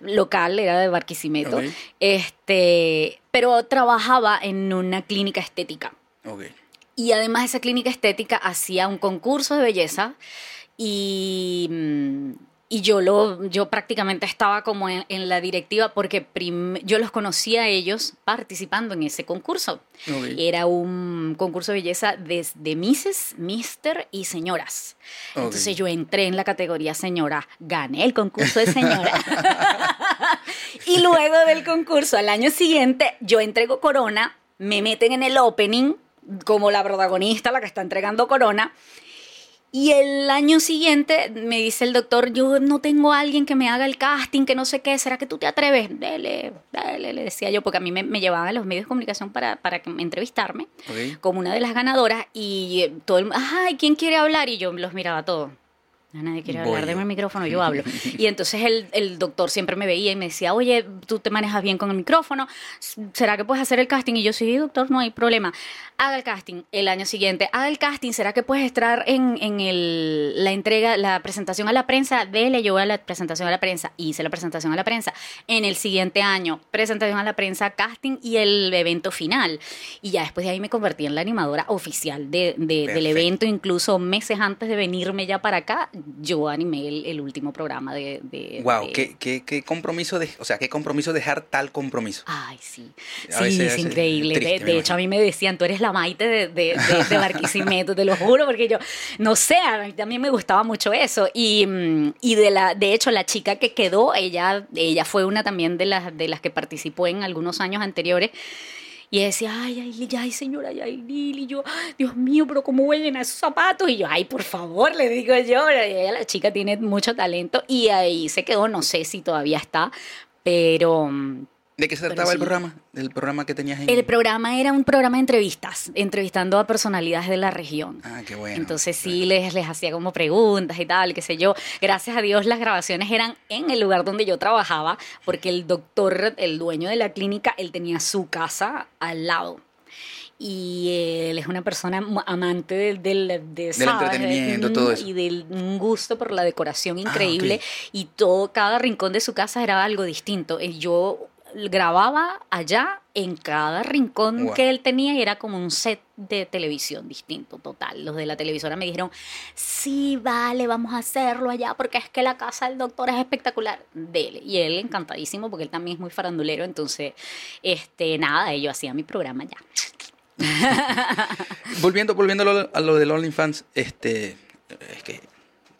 local, era de Barquisimeto. Este, pero trabajaba en una clínica estética. Y además esa clínica estética hacía un concurso de belleza y mm, y yo, lo, yo prácticamente estaba como en, la directiva porque yo los conocía a ellos participando en ese concurso. Era un concurso de belleza desde Misses, Mister y señoras. Entonces yo entré en la categoría señora, gané el concurso de señora. y luego del concurso, al año siguiente, yo entrego corona, me meten en el opening como la protagonista, la que está entregando corona. Y el año siguiente me dice el doctor, yo no tengo a alguien que me haga el casting, que no sé qué, ¿será que tú te atreves? Dele, dale, le decía yo, porque a mí me, me llevaban a los medios de comunicación para, para entrevistarme como una de las ganadoras y todo el ay, ¿quién quiere hablar? Y yo los miraba todos nadie quiere hablar, de mi micrófono, yo hablo. Y entonces el, el, doctor siempre me veía y me decía, oye, tú te manejas bien con el micrófono, ¿será que puedes hacer el casting? Y yo, sí, doctor, no hay problema. Haga el casting el año siguiente, haga el casting, ¿será que puedes estar en, en el, la entrega, la presentación a la prensa? Dele, yo a la presentación a la prensa, hice la presentación a la prensa. En el siguiente año, presentación a la prensa, casting y el evento final. Y ya después de ahí me convertí en la animadora oficial de, de, del evento, incluso meses antes de venirme ya para acá, yo animé el, último programa de... de wow, Qué, qué, compromiso, de, o sea, qué compromiso dejar tal compromiso. Ay, sí. sí, es increíble. de, hecho, a mí me decían, tú eres la maite de, de, de Barquisimeto, te lo juro, porque yo, no sé, a mí también me gustaba mucho eso. Y, mm, y de, la, de hecho, la chica que quedó, ella, ella fue una también de las, de las que participó en algunos años anteriores. Y decía, ay, ay, ay, señora, ay, Lili, y yo, Dios mío, pero ¿cómo voy a esos zapatos? Y yo, ay, por favor, le digo yo, la chica tiene mucho talento y ahí se quedó, no sé si todavía está, pero, ¿De qué se trataba el programa? ¿El programa que tenías ahí? El programa era un programa de entrevistas, entrevistando a personalidades de la región. Ah, qué bueno. Entonces sí, les, les hacía como preguntas y tal, qué sé yo. Gracias a Dios las grabaciones eran en el lugar donde yo trabajaba, porque el doctor, el dueño de la clínica, él tenía su casa al lado y él es una persona amante del, del, del entretenimiento, todo eso. Y del un gusto por la decoración ah, increíble. Y todo, cada rincón de su casa era algo distinto. Yo grababa allá en cada rincón que él tenía y era como un set de televisión distinto, total. Los de la televisora me dijeron, sí, vale, vamos a hacerlo allá porque es que la casa del doctor es espectacular. Dele. Y él encantadísimo porque él también es muy farandulero, entonces, este, nada, yo hacía mi programa ya. volviendo volviendo a lo, de OnlyFans, este, es que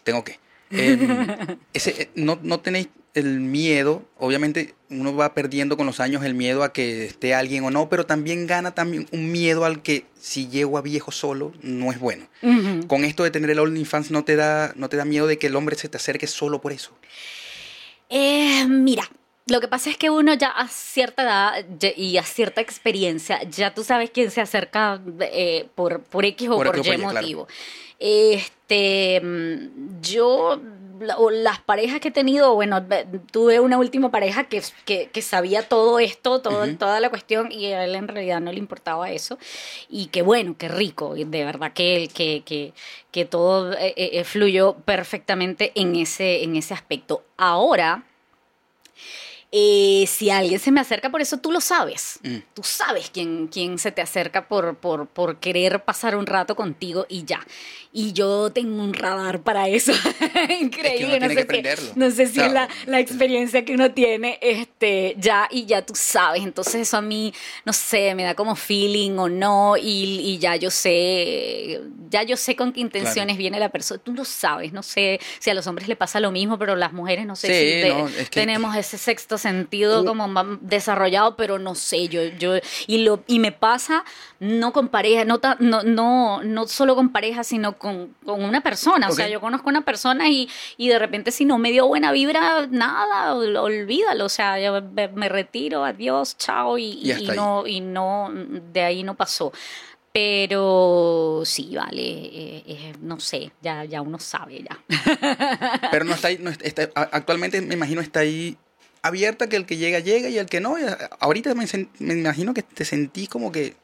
tengo que. Em, ese, no, no tenéis el miedo, obviamente uno va perdiendo con los años el miedo a que esté alguien o no, pero también gana también un miedo al que si llego a viejo solo no es bueno. Con esto de tener el OnlyFans no te da no te da miedo de que el hombre se te acerque solo por eso. Eh, mira, lo que pasa es que uno ya a cierta edad y a cierta experiencia, ya tú sabes quién se acerca eh, por, por X o Por Y claro. motivo. Este, mm, yo, o las parejas que he tenido, bueno, ve- tuve una última pareja que, que, que sabía todo esto, todo, toda la cuestión, y a él en realidad no le importaba eso. Y qué bueno, qué rico, de verdad que, que, que, que todo eh, eh, fluyó perfectamente en ese, en ese aspecto. Ahora, eh, si alguien se me acerca por eso, tú lo sabes. Mm. Tú sabes quién, quién se te acerca por, por, por querer pasar un rato contigo y ya. Y yo tengo un radar para eso. Increíble. no, que sé si, no sé si es la, Claro. la experiencia que uno tiene este, ya y ya tú sabes. Entonces eso a mí, no sé, me da como feeling o no y, y ya yo sé, ya yo sé con qué intenciones viene la persona. Tú lo sabes, no sé si a los hombres le pasa lo mismo, pero las mujeres no sé Sí, si de- no, es que- tenemos ese sexto sentido como más desarrollado, pero no sé, yo, yo, y lo, y me pasa no con pareja, no, ta- no, no, no solo con pareja, sino con, con una persona. O sea, yo conozco a una persona y, y de repente si no me dio buena vibra, nada, ol- olvídalo. O sea, yo me, retiro, adiós, chao, y, Y no, y no, de ahí no pasó. Pero sí, vale, eh, eh, no sé, ya, ya uno sabe ya. Pero no está ahí, no está- actualmente me imagino está ahí abierta que el que llega llega y el que no. ya- Ahorita me, me imagino que te sentí como que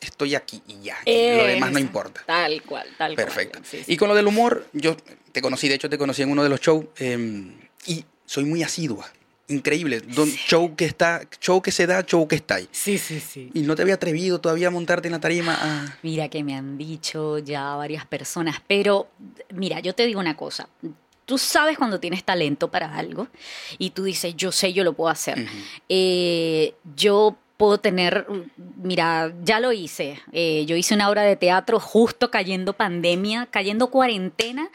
estoy aquí y ya. lo demás no importa. Tal cual, tal Perfecto. cual. sí, sí. Y con lo del humor, yo te conocí, de hecho te conocí en uno de los shows eh, y soy muy asidua. Increíble. Don, show que está, show que se da, show que está ahí. Sí, sí, sí. Y no te había atrevido todavía a montarte en la tarima a... Mira que me han dicho ya varias personas, pero mira, yo te digo una cosa. Tú sabes cuando tienes talento para algo y tú dices, yo sé, yo lo puedo hacer. Eh, yo puedo tener, mira, ya lo hice. Eh, yo hice una obra de teatro justo cayendo pandemia, cayendo cuarentena,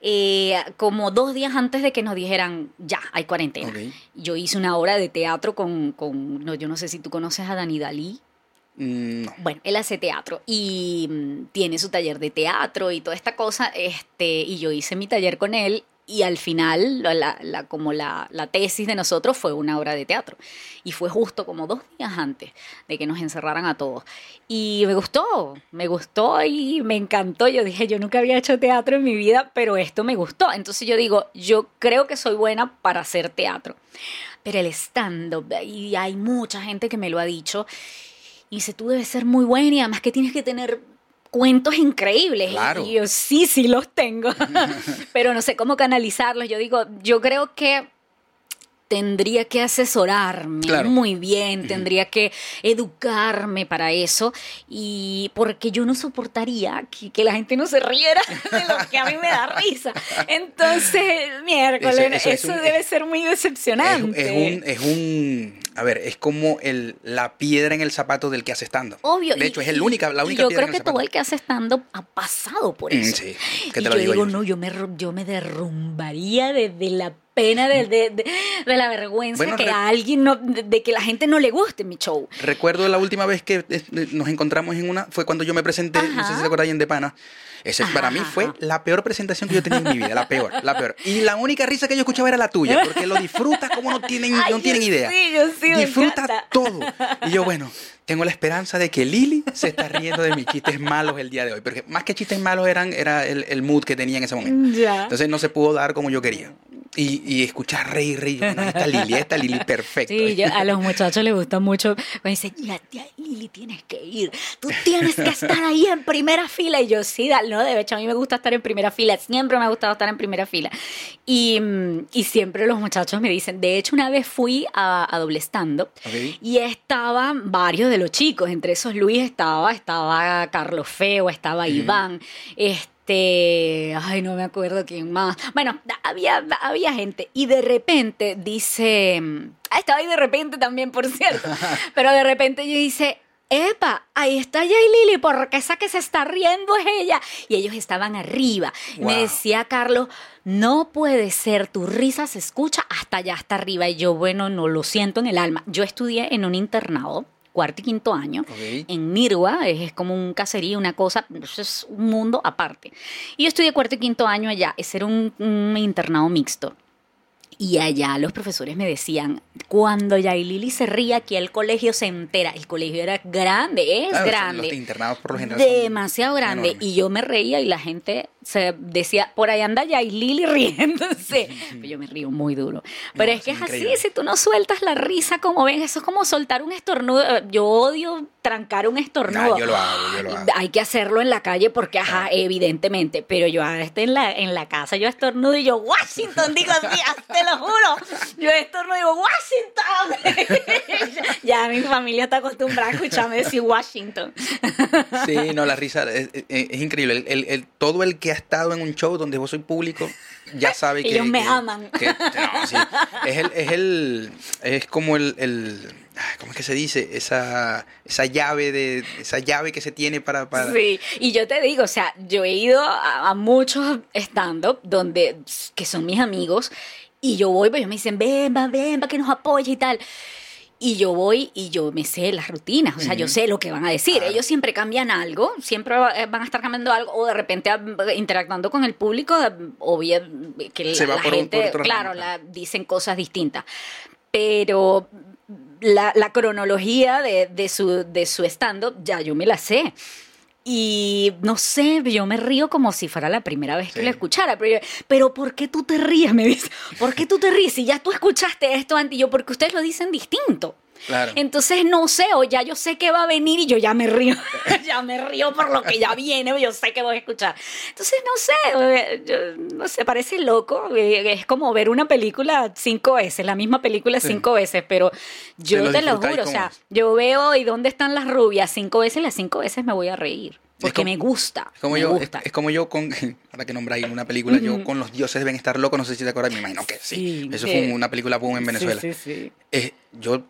eh, como dos días antes de que nos dijeran, ya, hay cuarentena. Yo hice una obra de teatro con, con no, yo no sé si tú conoces a Dani Dalí. Mm, No. Bueno, él hace teatro y mm, tiene su taller de teatro y toda esta cosa, este, y yo hice mi taller con él y al final, la, como la, la tesis de nosotros fue una obra de teatro. Y fue justo como dos días antes de que nos encerraran a todos. Y me gustó, me gustó y me encantó. Yo dije, yo nunca había hecho teatro en mi vida, pero esto me gustó. Entonces yo digo, yo creo que soy buena para hacer teatro. Pero el stand-up, y hay mucha gente que me lo ha dicho, y dice, tú debes ser muy buena y además que tienes que tener cuentos increíbles. Claro. Y yo, sí, sí los tengo, pero no sé cómo canalizarlos. Yo digo, yo creo que tendría que asesorarme Claro. muy bien, tendría que educarme para eso y porque yo no soportaría que, que la gente no se riera de lo que a mí me da risa. Entonces, miércoles, Eso- eso, eso es un- debe ser muy decepcionante. es un, es un, a ver, es como el, la piedra en el zapato del que hace stand Obvio. De y- hecho, es el y- única, la y única Yo piedra creo en que el zapato. todo el que hace stand-up ha pasado por Mm, eso. sí, que y te lo yo digo yo. no, yo me, yo me derrumbaría de, de la pena, de, de, de- de la vergüenza Bueno, que a alguien no, de, que la gente no le guste mi show. Recuerdo la última vez que eh, nos encontramos en una, fue cuando yo me presenté, no sé Ajá. si te acordáis, en De Pana. Ese Ajá, para mí ajá, fue ajá. la peor presentación que yo tenía en mi vida, la peor, la peor. Y la única risa que yo escuchaba era la tuya, porque lo disfrutas como no tienen, Ay, no tienen idea. sí, yo sí, Disfruta todo. Y yo, bueno, tengo la esperanza de que Lili se está riendo de mis chistes malos el día de hoy. Porque más que chistes malos eran, era el, el mood que tenía en ese momento. Ya. Entonces no se pudo dar como yo quería. Y, y escuchar reír, reír. Bueno, está Lili, está Lili, perfecto. Sí, yo- a los muchachos les gusta mucho. Me dicen, ya, ya, Lili, tienes que ir. Tú tienes que estar ahí en primera fila. Y yo, sí, dale, no, de hecho, a mí me gusta estar en primera fila. Siempre me ha gustado estar en primera fila. Y, mm, y siempre los muchachos me dicen, de hecho, una vez fui a, a doble stand Ok. y estaban varios de los chicos. Entre esos Luis estaba, estaba Carlos Feo, estaba Iván. Este, ay, no me acuerdo quién más. Bueno, había, había gente. Y de repente dice, ah, estaba ahí de repente también, por cierto. Pero de repente yo dice, Epa, ahí está Jay Lili, porque esa que se está riendo es ella. Y ellos estaban arriba. Me decía Carlos, no puede ser, tu risa se escucha hasta allá, hasta arriba. Y yo, bueno, no lo siento en el alma. Yo estudié en un internado, cuarto y quinto año, en Nirgua, es, es como un caserío, una cosa, es un mundo aparte. Y yo estudié cuarto y quinto año allá, ese era un, un internado mixto. Y allá los profesores me decían, cuando Yailili se ría, aquí el colegio se entera. El colegio era grande, es Claro, grande. Los internados por lo general. demasiado grande. enormes. Y yo me reía y la gente se decía, por ahí anda Yailili riéndose. Pero yo me río muy duro. Pero No, es que es así, si tú no sueltas la risa como ven, eso es como soltar un estornudo. Yo odio trancar un estornudo. Ah, yo lo hago, yo lo hago. Hay que hacerlo en la calle porque, ajá, evidentemente. Pero yo ahora estoy en la, en la casa, yo estornudo y yo, Washington, digo así, te lo juro. Yo estornudo y digo, Washington. ya mi familia está acostumbrada a escucharme decir Washington. Sí, no, la risa es, es- es increíble. El, el- el- todo el que estado en un show donde vos soy público ya sabe que. Ellos me que- aman. que- no, sí. Es el, es el, es como el, el- ¿cómo es que se dice? Esa, esa llave de, esa llave que se tiene para, para Sí, y yo te digo, o sea, yo he ido a, a muchos stand-up donde, que son mis amigos, y yo voy, pues ellos me dicen, ven, va, ven, va, que nos apoye y tal. Y yo voy y yo me sé las rutinas, o sea, yo sé lo que van a decir. Ellos siempre cambian algo, siempre eh, van a estar cambiando algo, o de repente interactuando con el público, o bien que la, va un- gente, por claro, la, dicen cosas distintas. Pero la, la cronología de, de su, de su stand-up ya yo me la sé. Y no sé, yo me río como si fuera la primera vez que Sí. lo escuchara. Pero, yo, pero ¿por qué tú te ríes? Me dice, ¿por qué tú te ríes? Si ya tú escuchaste esto antes, Y yo, porque ustedes lo dicen distinto. Claro. Entonces no sé, o ya yo sé que va a venir y yo ya me río, ya me río por lo que ya viene, yo sé que voy a escuchar. Entonces no sé, eh, yo- no sé, parece loco, eh, es como ver una película cinco veces, la misma película Sí. cinco veces, pero yo lo te lo juro, o sea, es. yo veo y dónde están las rubias cinco veces, las cinco veces me voy a reír, porque como- me gusta, Es como, me yo, es, gusta. es como yo con, para que nombráis una película, yo con los dioses deben estar locos, no sé si te acuerdas, me imagino que sí. Sí, Eso fue una película boom en Venezuela. Sí, sí, sí. Eh, yo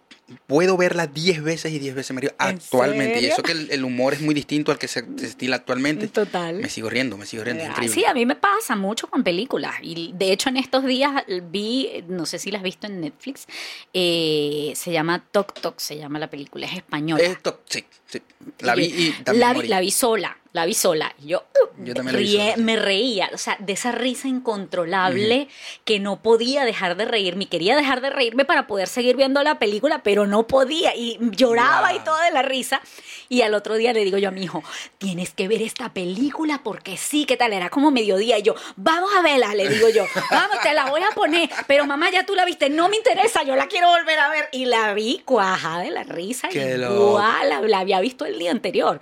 puedo verla 10 veces y 10 veces me río ¿En actualmente. Y eso que el, el humor es muy distinto al que se, se estila actualmente. Total. Me sigo riendo, me sigo riendo, es Ah, increíble. Sí, a mí me pasa mucho con películas. Y de hecho, en estos días vi, no sé si la has visto en Netflix, eh, se llama Tok Tok, se llama la película, es española. Esto, sí, sí. La vi y también morí. la vi sola, la vi sola. Y Yo, uh, Yo también ríe- me reía, o sea, de esa risa incontrolable que no podía dejar de reírme. Y quería dejar de reírme para poder seguir viendo la película, pero no podía. Y lloraba y Wow. todo de la risa. Y al otro día le digo yo a mi hijo, tienes que ver esta película porque sí, ¿qué tal? Era como mediodía. Y yo, vamos a verla, le digo yo, vamos, te la voy a poner. Pero mamá, ya tú la viste, no me interesa, yo la quiero volver a ver. Y la vi cuajada de la risa. Qué igual, la, la había visto el día anterior.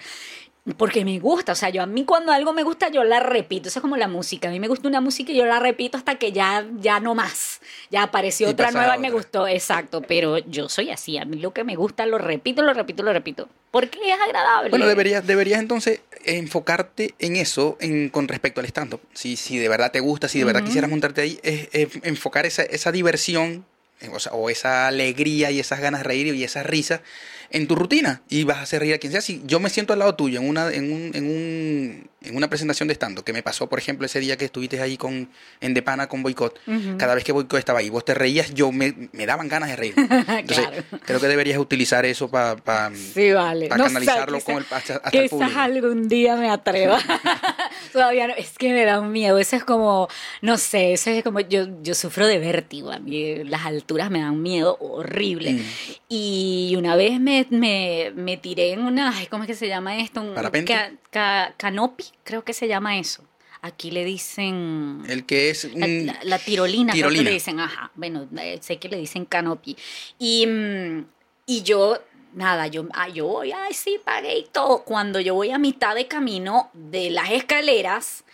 Porque me gusta, o sea, yo a mí cuando algo me gusta, yo la repito. Eso es como la música. A mí me gusta una música y yo la repito hasta que ya, ya no más. Ya apareció Y otra nueva y me gustó. Exacto. Pero yo soy así. A mí lo que me gusta, lo repito, lo repito, lo repito. Porque es agradable. Bueno, deberías, deberías entonces enfocarte en eso en, con respecto al stand-up. Si, si de verdad te gusta, si de verdad quisieras montarte ahí, es, es enfocar esa, esa diversión eh, o, sea, o esa alegría y esas ganas de reír y esa risa en tu rutina y vas a hacer reír a quien sea. Si yo me siento al lado tuyo en una, en un, en un, en una presentación de stand-up, que me pasó, por ejemplo, ese día que estuviste ahí con, en Depana con Boicot, Ujú. cada vez que Boicot estaba ahí, vos te reías, yo me, me daban ganas de reír. Entonces, Claro. creo que deberías utilizar eso para Sí, vale. para No sé, canalizarlo quizá- con el, hasta, hasta el Quizás público. algún día me atreva. Todavía no, es que me da un miedo. Eso es como, no sé, eso es como, yo, yo sufro de vértigo. A mí las alturas me dan miedo horrible. Mm. Y una vez me, me, me tiré en una, ay, ¿cómo es que se llama esto? Un ¿Parapente? ca- ca- canopy, creo que se llama eso. Aquí le dicen... El que es La, la- la tirolina, creo que tirolina. le dicen, ajá, bueno, eh, sé que le dicen canopy. Y, mm, y yo, nada, yo, ah, yo voy, ay, sí, pagué y todo. Cuando yo voy a mitad de camino de las escaleras,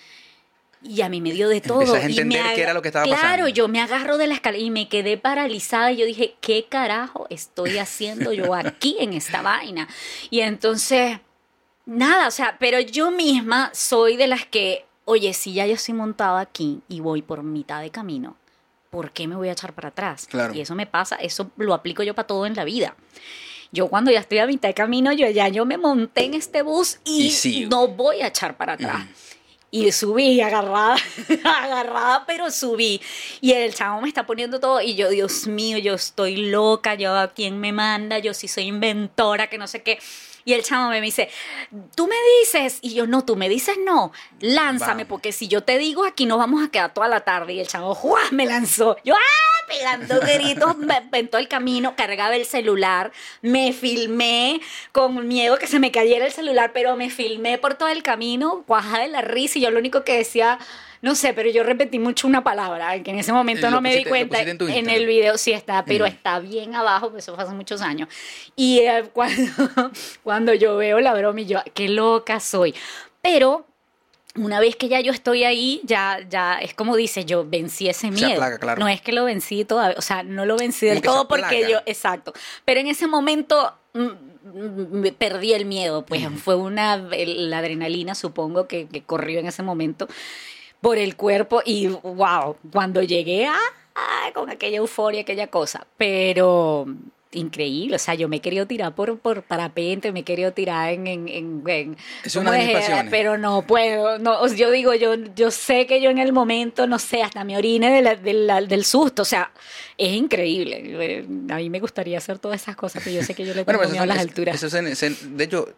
y a mí me dio de todo. Empezás a y me entender qué era lo que estaba claro, pasando. yo me agarro de la escalera y me quedé paralizada. Y yo dije, ¿qué carajo estoy haciendo yo aquí en esta vaina? Y entonces, nada, o sea, pero yo misma soy de las que, oye, si ya yo estoy montada aquí y voy por mitad de camino, ¿por qué me voy a echar para atrás? Claro. Y eso me pasa, eso lo aplico yo para todo en la vida. Yo cuando ya estoy a mitad de camino, yo ya yo me monté en este bus y, no voy a echar para atrás. Ujú. Y subí agarrada, agarrada, pero subí. Y el chavo me está poniendo todo. Y yo, Dios mío, yo estoy loca. Yo, ¿a quién me manda? Yo sí soy inventora, que no sé qué. Y el chavo me dice, tú me dices. Y yo, no, tú me dices no. Lánzame, Vamos. porque si yo te digo aquí nos vamos a quedar toda la tarde. Y el chavo, ¡juá! me lanzó. Yo, ¡ah! pegando gritos me- en todo el camino, cargaba el celular, me filmé con miedo que se me cayera el celular, pero me filmé por todo el camino, cuajada de la risa y yo lo único que decía... No sé, pero yo repetí mucho una palabra que en ese momento Lo no me di cuenta. en En el video sí está, pero Mm. está bien abajo, pues eso fue hace muchos años. Y eh, cuando, cuando yo veo la broma y yo, qué loca soy. Pero una vez que ya yo estoy ahí, ya, ya es como dice, yo vencí ese Se miedo. aplaca, claro. No es que lo vencí todavía, o sea, no lo vencí del se todo porque yo, exacto. Pero en ese momento mm, mm, me perdí el miedo, pues fue una, la adrenalina supongo que, que corrió en ese momento por el cuerpo y wow, cuando llegué a con aquella euforia, aquella cosa, pero increíble, o sea, yo me he querido tirar por, por parapente, me he querido tirar en... en, en, en- Es ¿cómo una de mis es? Pero no puedo, no, yo digo, yo, yo sé que yo en el momento, no sé, hasta me orine de la- de la- del susto, o sea, es increíble, Eh, a mí me gustaría hacer todas esas cosas, pero yo sé que yo le tengo Bueno, pues miedo a las es- alturas. eso se- de hecho,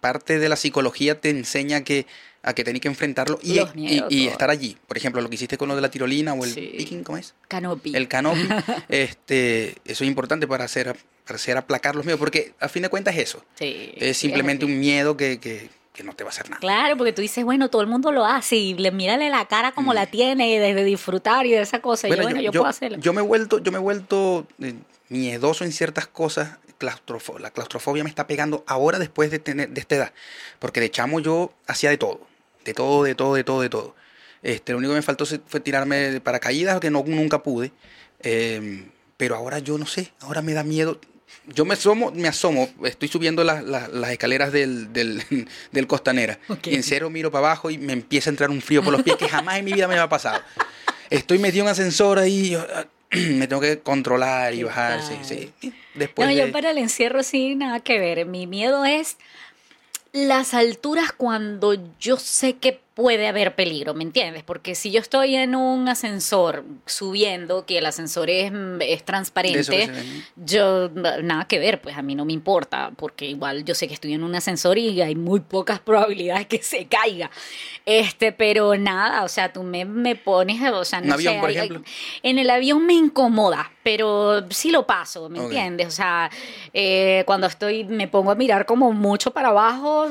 parte de la psicología te enseña que a que tenés que enfrentarlo y, y- y estar allí. Por ejemplo, lo que hiciste con lo de la tirolina o el Sí. picking, ¿cómo es? Canopy. El canopy. este, eso es importante para hacer, para hacer aplacar los miedos, porque a fin de cuentas es eso. Sí, Es simplemente un miedo que, que- que no te va a hacer nada. Claro, porque tú dices, bueno, todo el mundo lo hace y le mírale la cara como la tiene de, de disfrutar y de esa cosa. y yo, bueno, yo, puedo hacerlo. yo me he vuelto, yo me he vuelto eh, miedoso en ciertas cosas. Claustrofo- la claustrofobia me está pegando ahora después de tener de esta edad. Porque de chamo yo hacía de todo. De todo, de todo, de todo, de todo. Este, lo único que me faltó fue tirarme de paracaídas, que no, nunca pude. Eh, pero ahora yo no sé, ahora me da miedo. Yo me asomo, me asomo, estoy subiendo las- las- las escaleras del, del, del Costanera. Ok. Y en cero miro para abajo y me empieza a entrar un frío por los pies que jamás en mi vida me había pasado. Estoy metido en ascensor ahí, yo, me tengo que controlar y ¿Qué bajar, sí, sí. Después no, de- yo para el encierro sí, nada que ver. Mi miedo es las alturas cuando yo sé que puede haber peligro, ¿me entiendes? Porque si yo estoy en un ascensor subiendo, que el ascensor es, es transparente, yo nada que ver, pues a mí no me importa, porque igual yo sé que estoy en un ascensor y hay muy pocas probabilidades que se caiga. Este, pero nada, o sea, tú me, me pones, o sea, ¿Un no avión, sé, por hay- ejemplo? en el avión me incomoda, pero sí lo paso, ¿me entiendes? O sea, eh, cuando estoy, me pongo a mirar como mucho para abajo,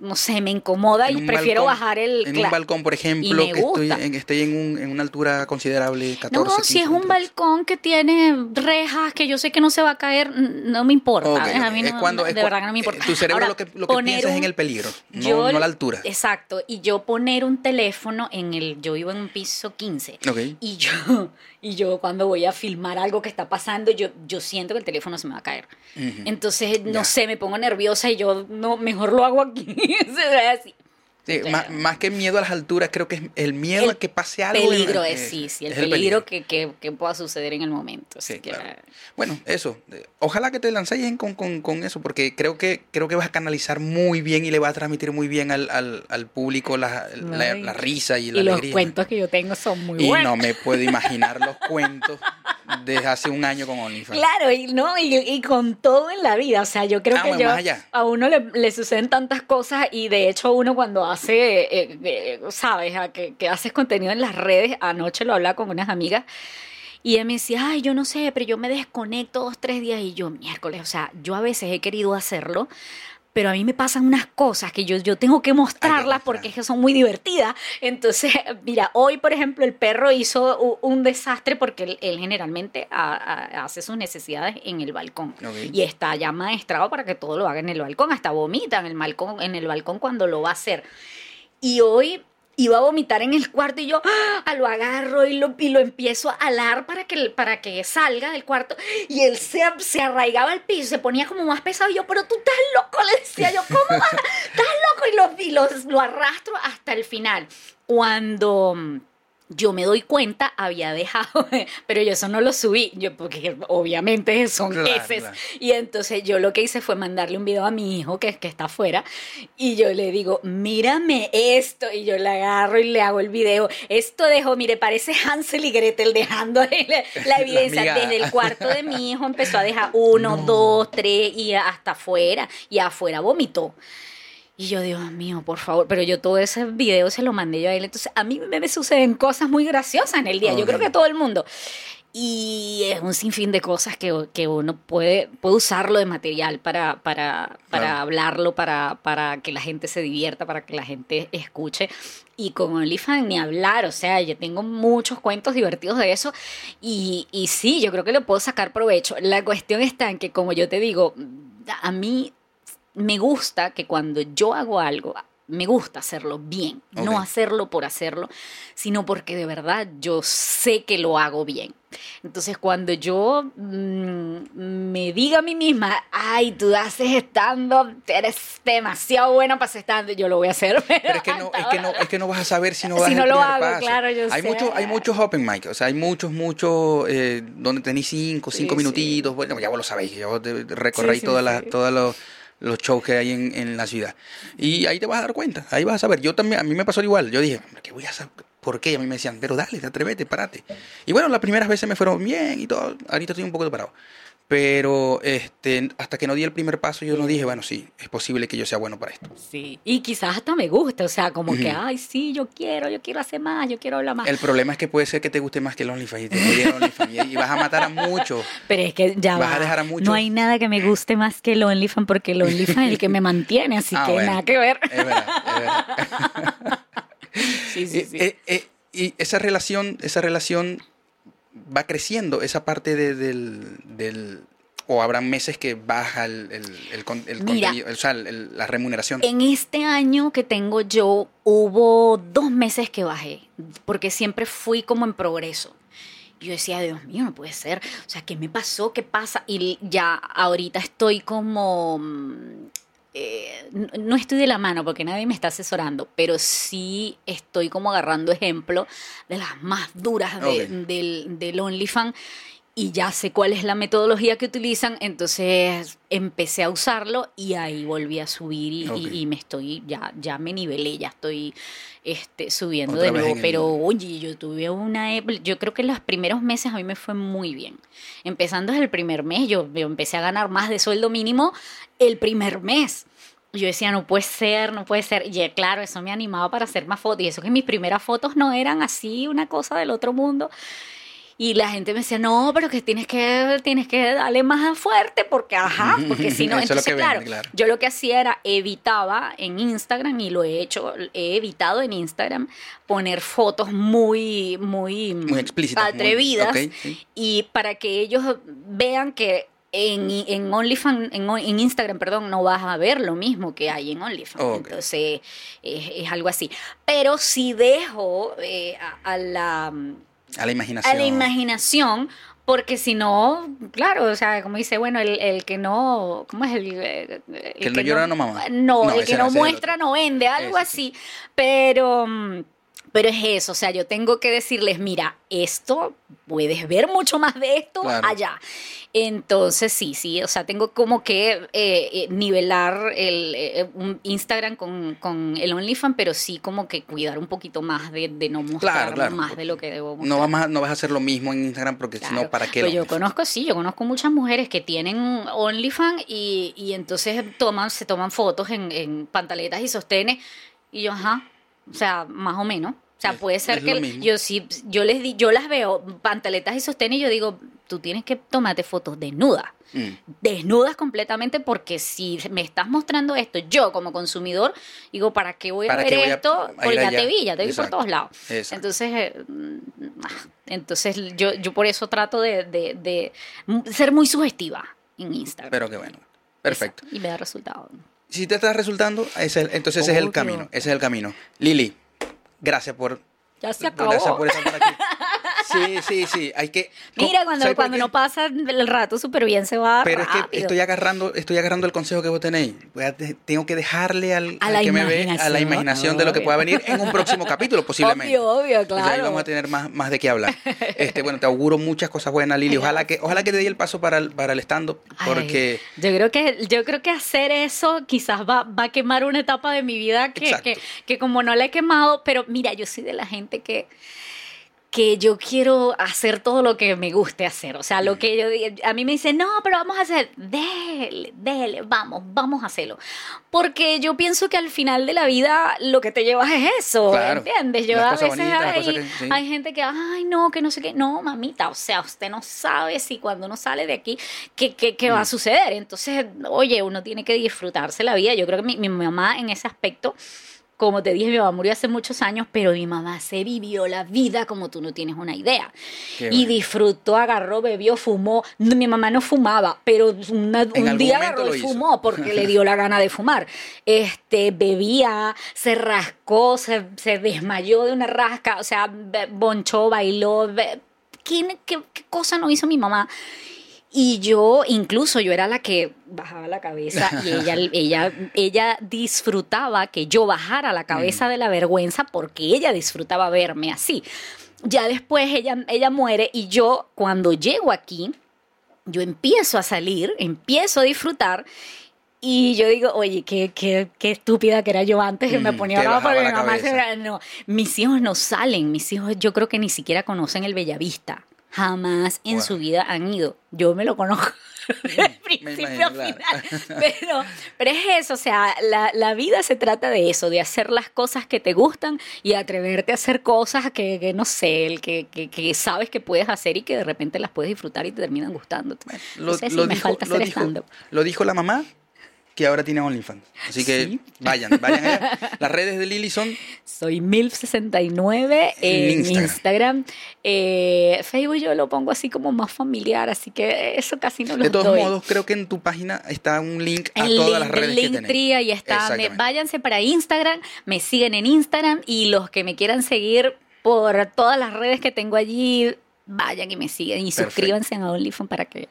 no sé, me incomoda y un prefiero balcón- bajar el... En un balcón, por ejemplo, que estoy, en, estoy en, un- en una altura considerable, 14, No, si 15 es un balcón que tiene rejas, que yo sé que no se va a caer, no me importa. A mí es no- cuando- no, es de cua- verdad que no me importa. eh, Tu cerebro Ahora, lo que, lo que piensa es en el peligro, no, yo- no la altura. Exacto, y yo poner un teléfono en el, yo vivo en un piso 15, Ok. y yo, y yo cuando voy a filmar algo que está pasando, yo, yo siento que el teléfono se me va a caer. Entonces, no Ya. sé, me pongo nerviosa y yo, no, mejor lo hago aquí. Así. Sí, más, más que miedo a las alturas, creo que es el miedo El a que pase algo. en- Peligro eh, es, sí, sí, el es peligro, Que, que, que pueda suceder en el momento. Sí, que, claro. Bueno, eso. eh, Ojalá que te lancéis con, con, con eso, porque creo que creo que vas a canalizar muy bien y le vas a transmitir muy bien al, al, al público la, la- la risa y la y los alegría. cuentos que yo tengo son muy y buenos. no me puedo imaginar los cuentos desde hace un año con OnlyFans. Claro, y, no, y, y con todo en la vida. O sea, yo creo Ah, que yo, a uno le, le suceden tantas cosas y de hecho uno cuando hace, eh, sabes, que haces contenido en las redes, anoche lo hablaba con unas amigas y ella me decía, ay, yo no sé, pero yo me desconecto dos, tres días y yo, miércoles, o sea, yo a veces he querido hacerlo. Pero a mí me pasan unas cosas que yo, yo tengo que mostrarlas mostrar. porque es que son muy divertidas. Entonces, mira, hoy, por ejemplo, el perro hizo un desastre porque él, él generalmente a- a- hace sus necesidades en el balcón. Y está ya maestrado para que todo lo haga en el balcón. Hasta vomita en el balcón, en el balcón cuando lo va a hacer. Y hoy iba a vomitar en el cuarto y yo ¡ah! lo agarro y lo, y lo empiezo a alar para que, para que salga del cuarto. Y él se, se arraigaba al piso, se ponía como más pesado. Y yo, pero tú estás loco, le decía yo, ¿cómo vas? ¿Estás loco? Y, lo, y lo, arrastro hasta el final. Cuando yo me doy cuenta, había dejado, pero yo eso no lo subí, yo porque obviamente son Claro, heces. claro. Y entonces yo lo que hice fue mandarle un video a mi hijo que, que está afuera y yo le digo, mírame esto. Y yo le agarro y le hago el video. Esto dejó, mire, parece Hansel y Gretel dejando la, la evidencia. miga. Desde el cuarto de mi hijo empezó a dejar uno, dos, tres y hasta afuera. Y afuera vomitó. Y yo, Dios mío, por favor, pero yo todo ese video se lo mandé yo a él. Entonces, a mí me, suceden cosas muy graciosas en el día. Yo creo que a todo el mundo. y es un sinfín de cosas que, que uno puede, puede usarlo de material para, para, para Claro. hablarlo, para, para que la gente se divierta, para que la gente escuche. Y con OnlyFans ni hablar, o sea, yo tengo muchos cuentos divertidos de eso y, y sí, yo creo que le puedo sacar provecho. La cuestión está en que, como yo te digo, a mí me gusta que cuando yo hago algo, me gusta hacerlo bien, no hacerlo por hacerlo, sino porque de verdad yo sé que lo hago bien. Entonces cuando yo mm, me diga a mí misma, ay, tú haces stand-up, eres demasiado buena para hacer stand-up, yo lo voy a hacer. Pero es que no, es que no, es que no vas a saber si no Si das no lo hago, paso. claro, yo hay sé. muchos, hay muchos open mic, o sea, hay muchos, muchos eh, donde tenéis cinco, cinco sí. minutitos. Bueno, ya vos lo sabéis, yo recorréis Sí, todas las, sí. todos los, los shows que hay en, en la ciudad. Y ahí te vas a dar cuenta, ahí vas a saber. Yo también, a mí me pasó igual. Yo dije, ¿qué voy a saber? ¿Por qué? Y a mí me decían, pero dale, atrévete, parate. Y bueno, las primeras veces me fueron bien y todo. Ahorita estoy un poco parado. Pero este, hasta que no di el primer paso, yo no dije, bueno, sí, es posible que yo sea bueno para esto. Sí, y quizás hasta me gusta, o sea, como que, ay, sí, yo quiero, yo quiero hacer más, yo quiero hablar más. El problema es que puede ser que te guste más que el OnlyFans y te odie el OnlyFans y- vas a matar a muchos. Pero es que ya Vas a va. dejar a muchos- No hay nada que me guste más que el OnlyFans porque el OnlyFans es el que me mantiene, así Ah, que bueno. nada que ver. Es verdad, es verdad. Sí, sí, sí. Eh, eh, y esa relación, esa relación va creciendo, esa parte de- del, del- o habrá meses que baja el, el, el con- el Mira. contenido, o sea, el- el- la remuneración. En este año que tengo yo, hubo dos meses que bajé, porque siempre fui como en progreso. Yo decía, Dios mío, no puede ser. O sea, ¿qué me pasó? ¿Qué pasa? Y ya ahorita estoy como... eh, no- estoy de la mano porque nadie me está asesorando, pero sí estoy como agarrando ejemplo de las más duras de- del, del OnlyFans y ya sé cuál es la metodología que utilizan, entonces empecé a usarlo y ahí volví a subir y, y- Ok. y me estoy, ya, ya me nivelé, ya estoy este, subiendo Otra de nuevo, en el- pero oye, yo tuve una, ep- yo creo que en los primeros meses a mí me fue muy bien. Empezando desde el primer mes, yo, yo empecé a ganar más de sueldo mínimo el primer mes. Yo decía, no puede ser, no puede ser. Y eh, claro, eso me animaba para hacer más fotos. Y eso que mis primeras fotos no eran así, una cosa del otro mundo. Y la gente me decía, no, pero que tienes que, tienes que darle más fuerte porque, ajá, porque si no, entonces, vende, claro, claro. yo lo que hacía era evitaba en Instagram y lo he hecho, he evitado en Instagram poner fotos muy, muy, Muy explícitas, muy- atrevidas sí. y para que ellos vean que en, en OnlyFans, en, en Instagram, perdón, no vas a ver lo mismo que hay en OnlyFans. Entonces, es, es algo así. Pero si dejo eh, a, a la, A la imaginación. a la imaginación, porque si no, claro, o sea, como dice, bueno, el, el que no, ¿cómo es el, eh, el Que no llora no mama. No, No, el que no, el muestra no vende, algo Ese sí. así. Pero, mm, pero es eso, o sea, yo tengo que decirles, mira, esto, puedes ver mucho más de esto Claro. allá. Entonces, sí, sí, o sea, tengo como que eh, eh, nivelar el eh, un Instagram con, con el OnlyFans, pero sí como que cuidar un poquito más de, de no mostrar claro. más de lo que debo mostrar. No vas, a, no vas a hacer lo mismo en Instagram porque si no. ¿para qué? Pues yo conozco, sí, yo conozco muchas mujeres que tienen OnlyFans y, y entonces toman, se toman fotos en, en pantaletas y sostenes y yo, ajá, o sea, más o menos. Sea, puede ser es que yo sí, yo les di, yo las veo pantaletas y sostenes y yo digo, tú tienes que tomarte fotos desnudas Mm. desnudas completamente porque si me estás mostrando esto, yo como consumidor, digo, ¿para qué voy a ¿Para ver esto? Porque ya te vi, ya te vi por todos lados. Exacto. Entonces, eh, mm, entonces yo, yo por eso trato de, de- de ser muy sugestiva en Instagram. Pero qué bueno. Perfecto. Exacto, Y me da resultado. Si te está resultando, ese entonces ese es el camino. Ese es el camino. Lili, gracias por, Ya se acabó. gracias por estar por aquí. Sí, sí, sí. Hay que. Mira, cuando, ¿sabe por cuando qué? no pasa el rato súper bien se va Pero es que estoy agarrando, estoy agarrando el consejo que vos tenéis. Voy a de- tengo que dejarle al, A al la que me ve a la imaginación. de lo que pueda venir en un próximo capítulo, posiblemente. Obvio, obvio, Pues ahí claro. vamos a tener más, más de qué hablar. Este, bueno, te auguro muchas cosas buenas, Lili. Ojalá que, ojalá que te dé el paso para el, para el stand-up, Ay, porque yo creo que yo creo que hacer eso quizás va, va a quemar una etapa de mi vida que, que, que como no la he quemado, pero mira, yo soy de la gente que que yo quiero hacer todo lo que me guste hacer. O sea, lo que yo a mí me dicen, no, pero vamos a hacer, déle, déle, vamos, vamos a hacerlo. Porque yo pienso que al final de la vida lo que te llevas es eso, Claro. ¿entiendes? Yo a veces hay, cosas que- sí. hay gente que, ay, no, que no sé qué. No, mamita, o sea, usted no sabe si cuando uno sale de aquí, qué, qué, qué va Mm. a suceder. Entonces, oye, uno tiene que disfrutarse la vida. Yo creo que mi, mi mamá en ese aspecto, como te dije, mi mamá murió hace muchos años, pero mi mamá se vivió la vida como tú no tienes una idea. Qué y bueno. disfrutó, agarró, bebió, fumó. Mi mamá no fumaba, pero una- un día agarró y fumó porque le dio la gana de fumar. Este, bebía, se rascó, se, se desmayó de una rasca, o sea, bonchó, bailó. be- ¿Quién- qué, qué cosa no hizo mi mamá? Y yo, incluso yo era la que bajaba la cabeza y ella, ella, ella disfrutaba que yo bajara la cabeza de la vergüenza porque ella disfrutaba verme así. Ya después ella, ella muere y yo cuando llego aquí, yo empiezo a salir, empiezo a disfrutar y yo digo, oye, qué, qué, qué estúpida que era yo antes que me Mm, ponía bajaba porque la mi mamá se- no, mis hijos no salen, mis hijos yo creo que ni siquiera conocen el Bellavista. Jamás en Wow. su vida han ido. Yo me lo conozco de principio imagino, a claro. final. Pero, pero es eso, o sea, la, la vida se trata de eso, de hacer las cosas que te gustan y atreverte a hacer cosas que, que no sé, el que, que, que sabes que puedes hacer y que de repente las puedes disfrutar y te terminan gustando. Lo, no sé si lo me dijo, falta lo hacer dijo- lo dijo la mamá que ahora tiene OnlyFans. Así que Sí. vayan, vayan allá. Las redes de Lili son Soy MILF69 en En Instagram. Instagram. Eh, Facebook yo lo pongo así como más familiar, así que eso casi no lo De todos doy. modos, creo que en tu página está un link a El todas link las redes que Linktree, tenés. ahí está. Me- váyanse para Instagram, me siguen en Instagram y los que me quieran seguir por todas las redes que tengo allí, vayan y me siguen y Perfecto. suscríbanse a OnlyFans para que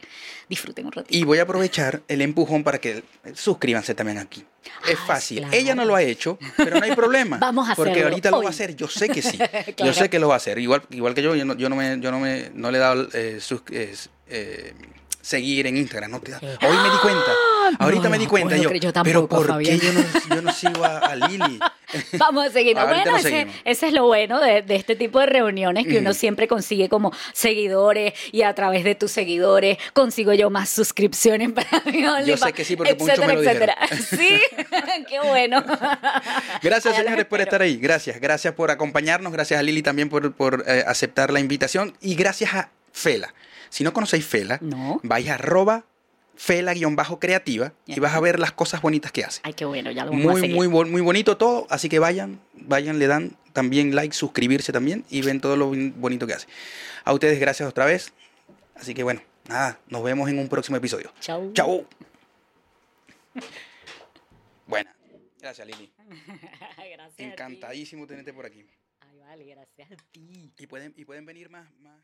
disfruten un ratito. Y voy a aprovechar el empujón para que suscríbanse también aquí. Es Ah, fácil. claro. Ella no lo ha hecho, pero no hay problema. Vamos a Porque hacerlo ahorita lo va a hacer. Yo sé que sí. Yo sé que lo va a hacer. Igual, igual que yo, yo no, yo no me, yo no me, no le he dado eh, sus- eh, eh, seguir en Instagram. No Hoy me di cuenta. Ahorita No me di cuenta yo. yo pero tampoco, ¿por Fabián. qué yo no, yo no sigo a, a Lili? Vamos a seguir. Ahorita Bueno, ese, es lo bueno de, de este tipo de reuniones, que uno siempre consigue como seguidores y a través de tus seguidores consigo yo más suscripciones para mi OnlyFans, sé que sí, porque muchos etcétera, me lo etcétera. Sí, qué bueno. Gracias, Allá señores, por estar ahí. Gracias. Gracias por acompañarnos. Gracias a Lili también por, por, eh, aceptar la invitación. Y gracias a Fela. Si no conocéis Fela, No. vais a arroba fela-creativa y vas a ver las cosas bonitas que hace. Ay, qué bueno, ya lo vamos a Muy, seguir. muy, muy bonito todo. Así que vayan, vayan, le dan también like, suscribirse también y ven todo lo bon- bonito que hace. A ustedes, gracias otra vez. Así que bueno, nada, nos vemos en un próximo episodio. Chau. Chau. Buena. Gracias, Lili. Gracias. Encantadísimo tenerte por aquí. Ay, vale, gracias a ti. Y pueden, y pueden venir más, más.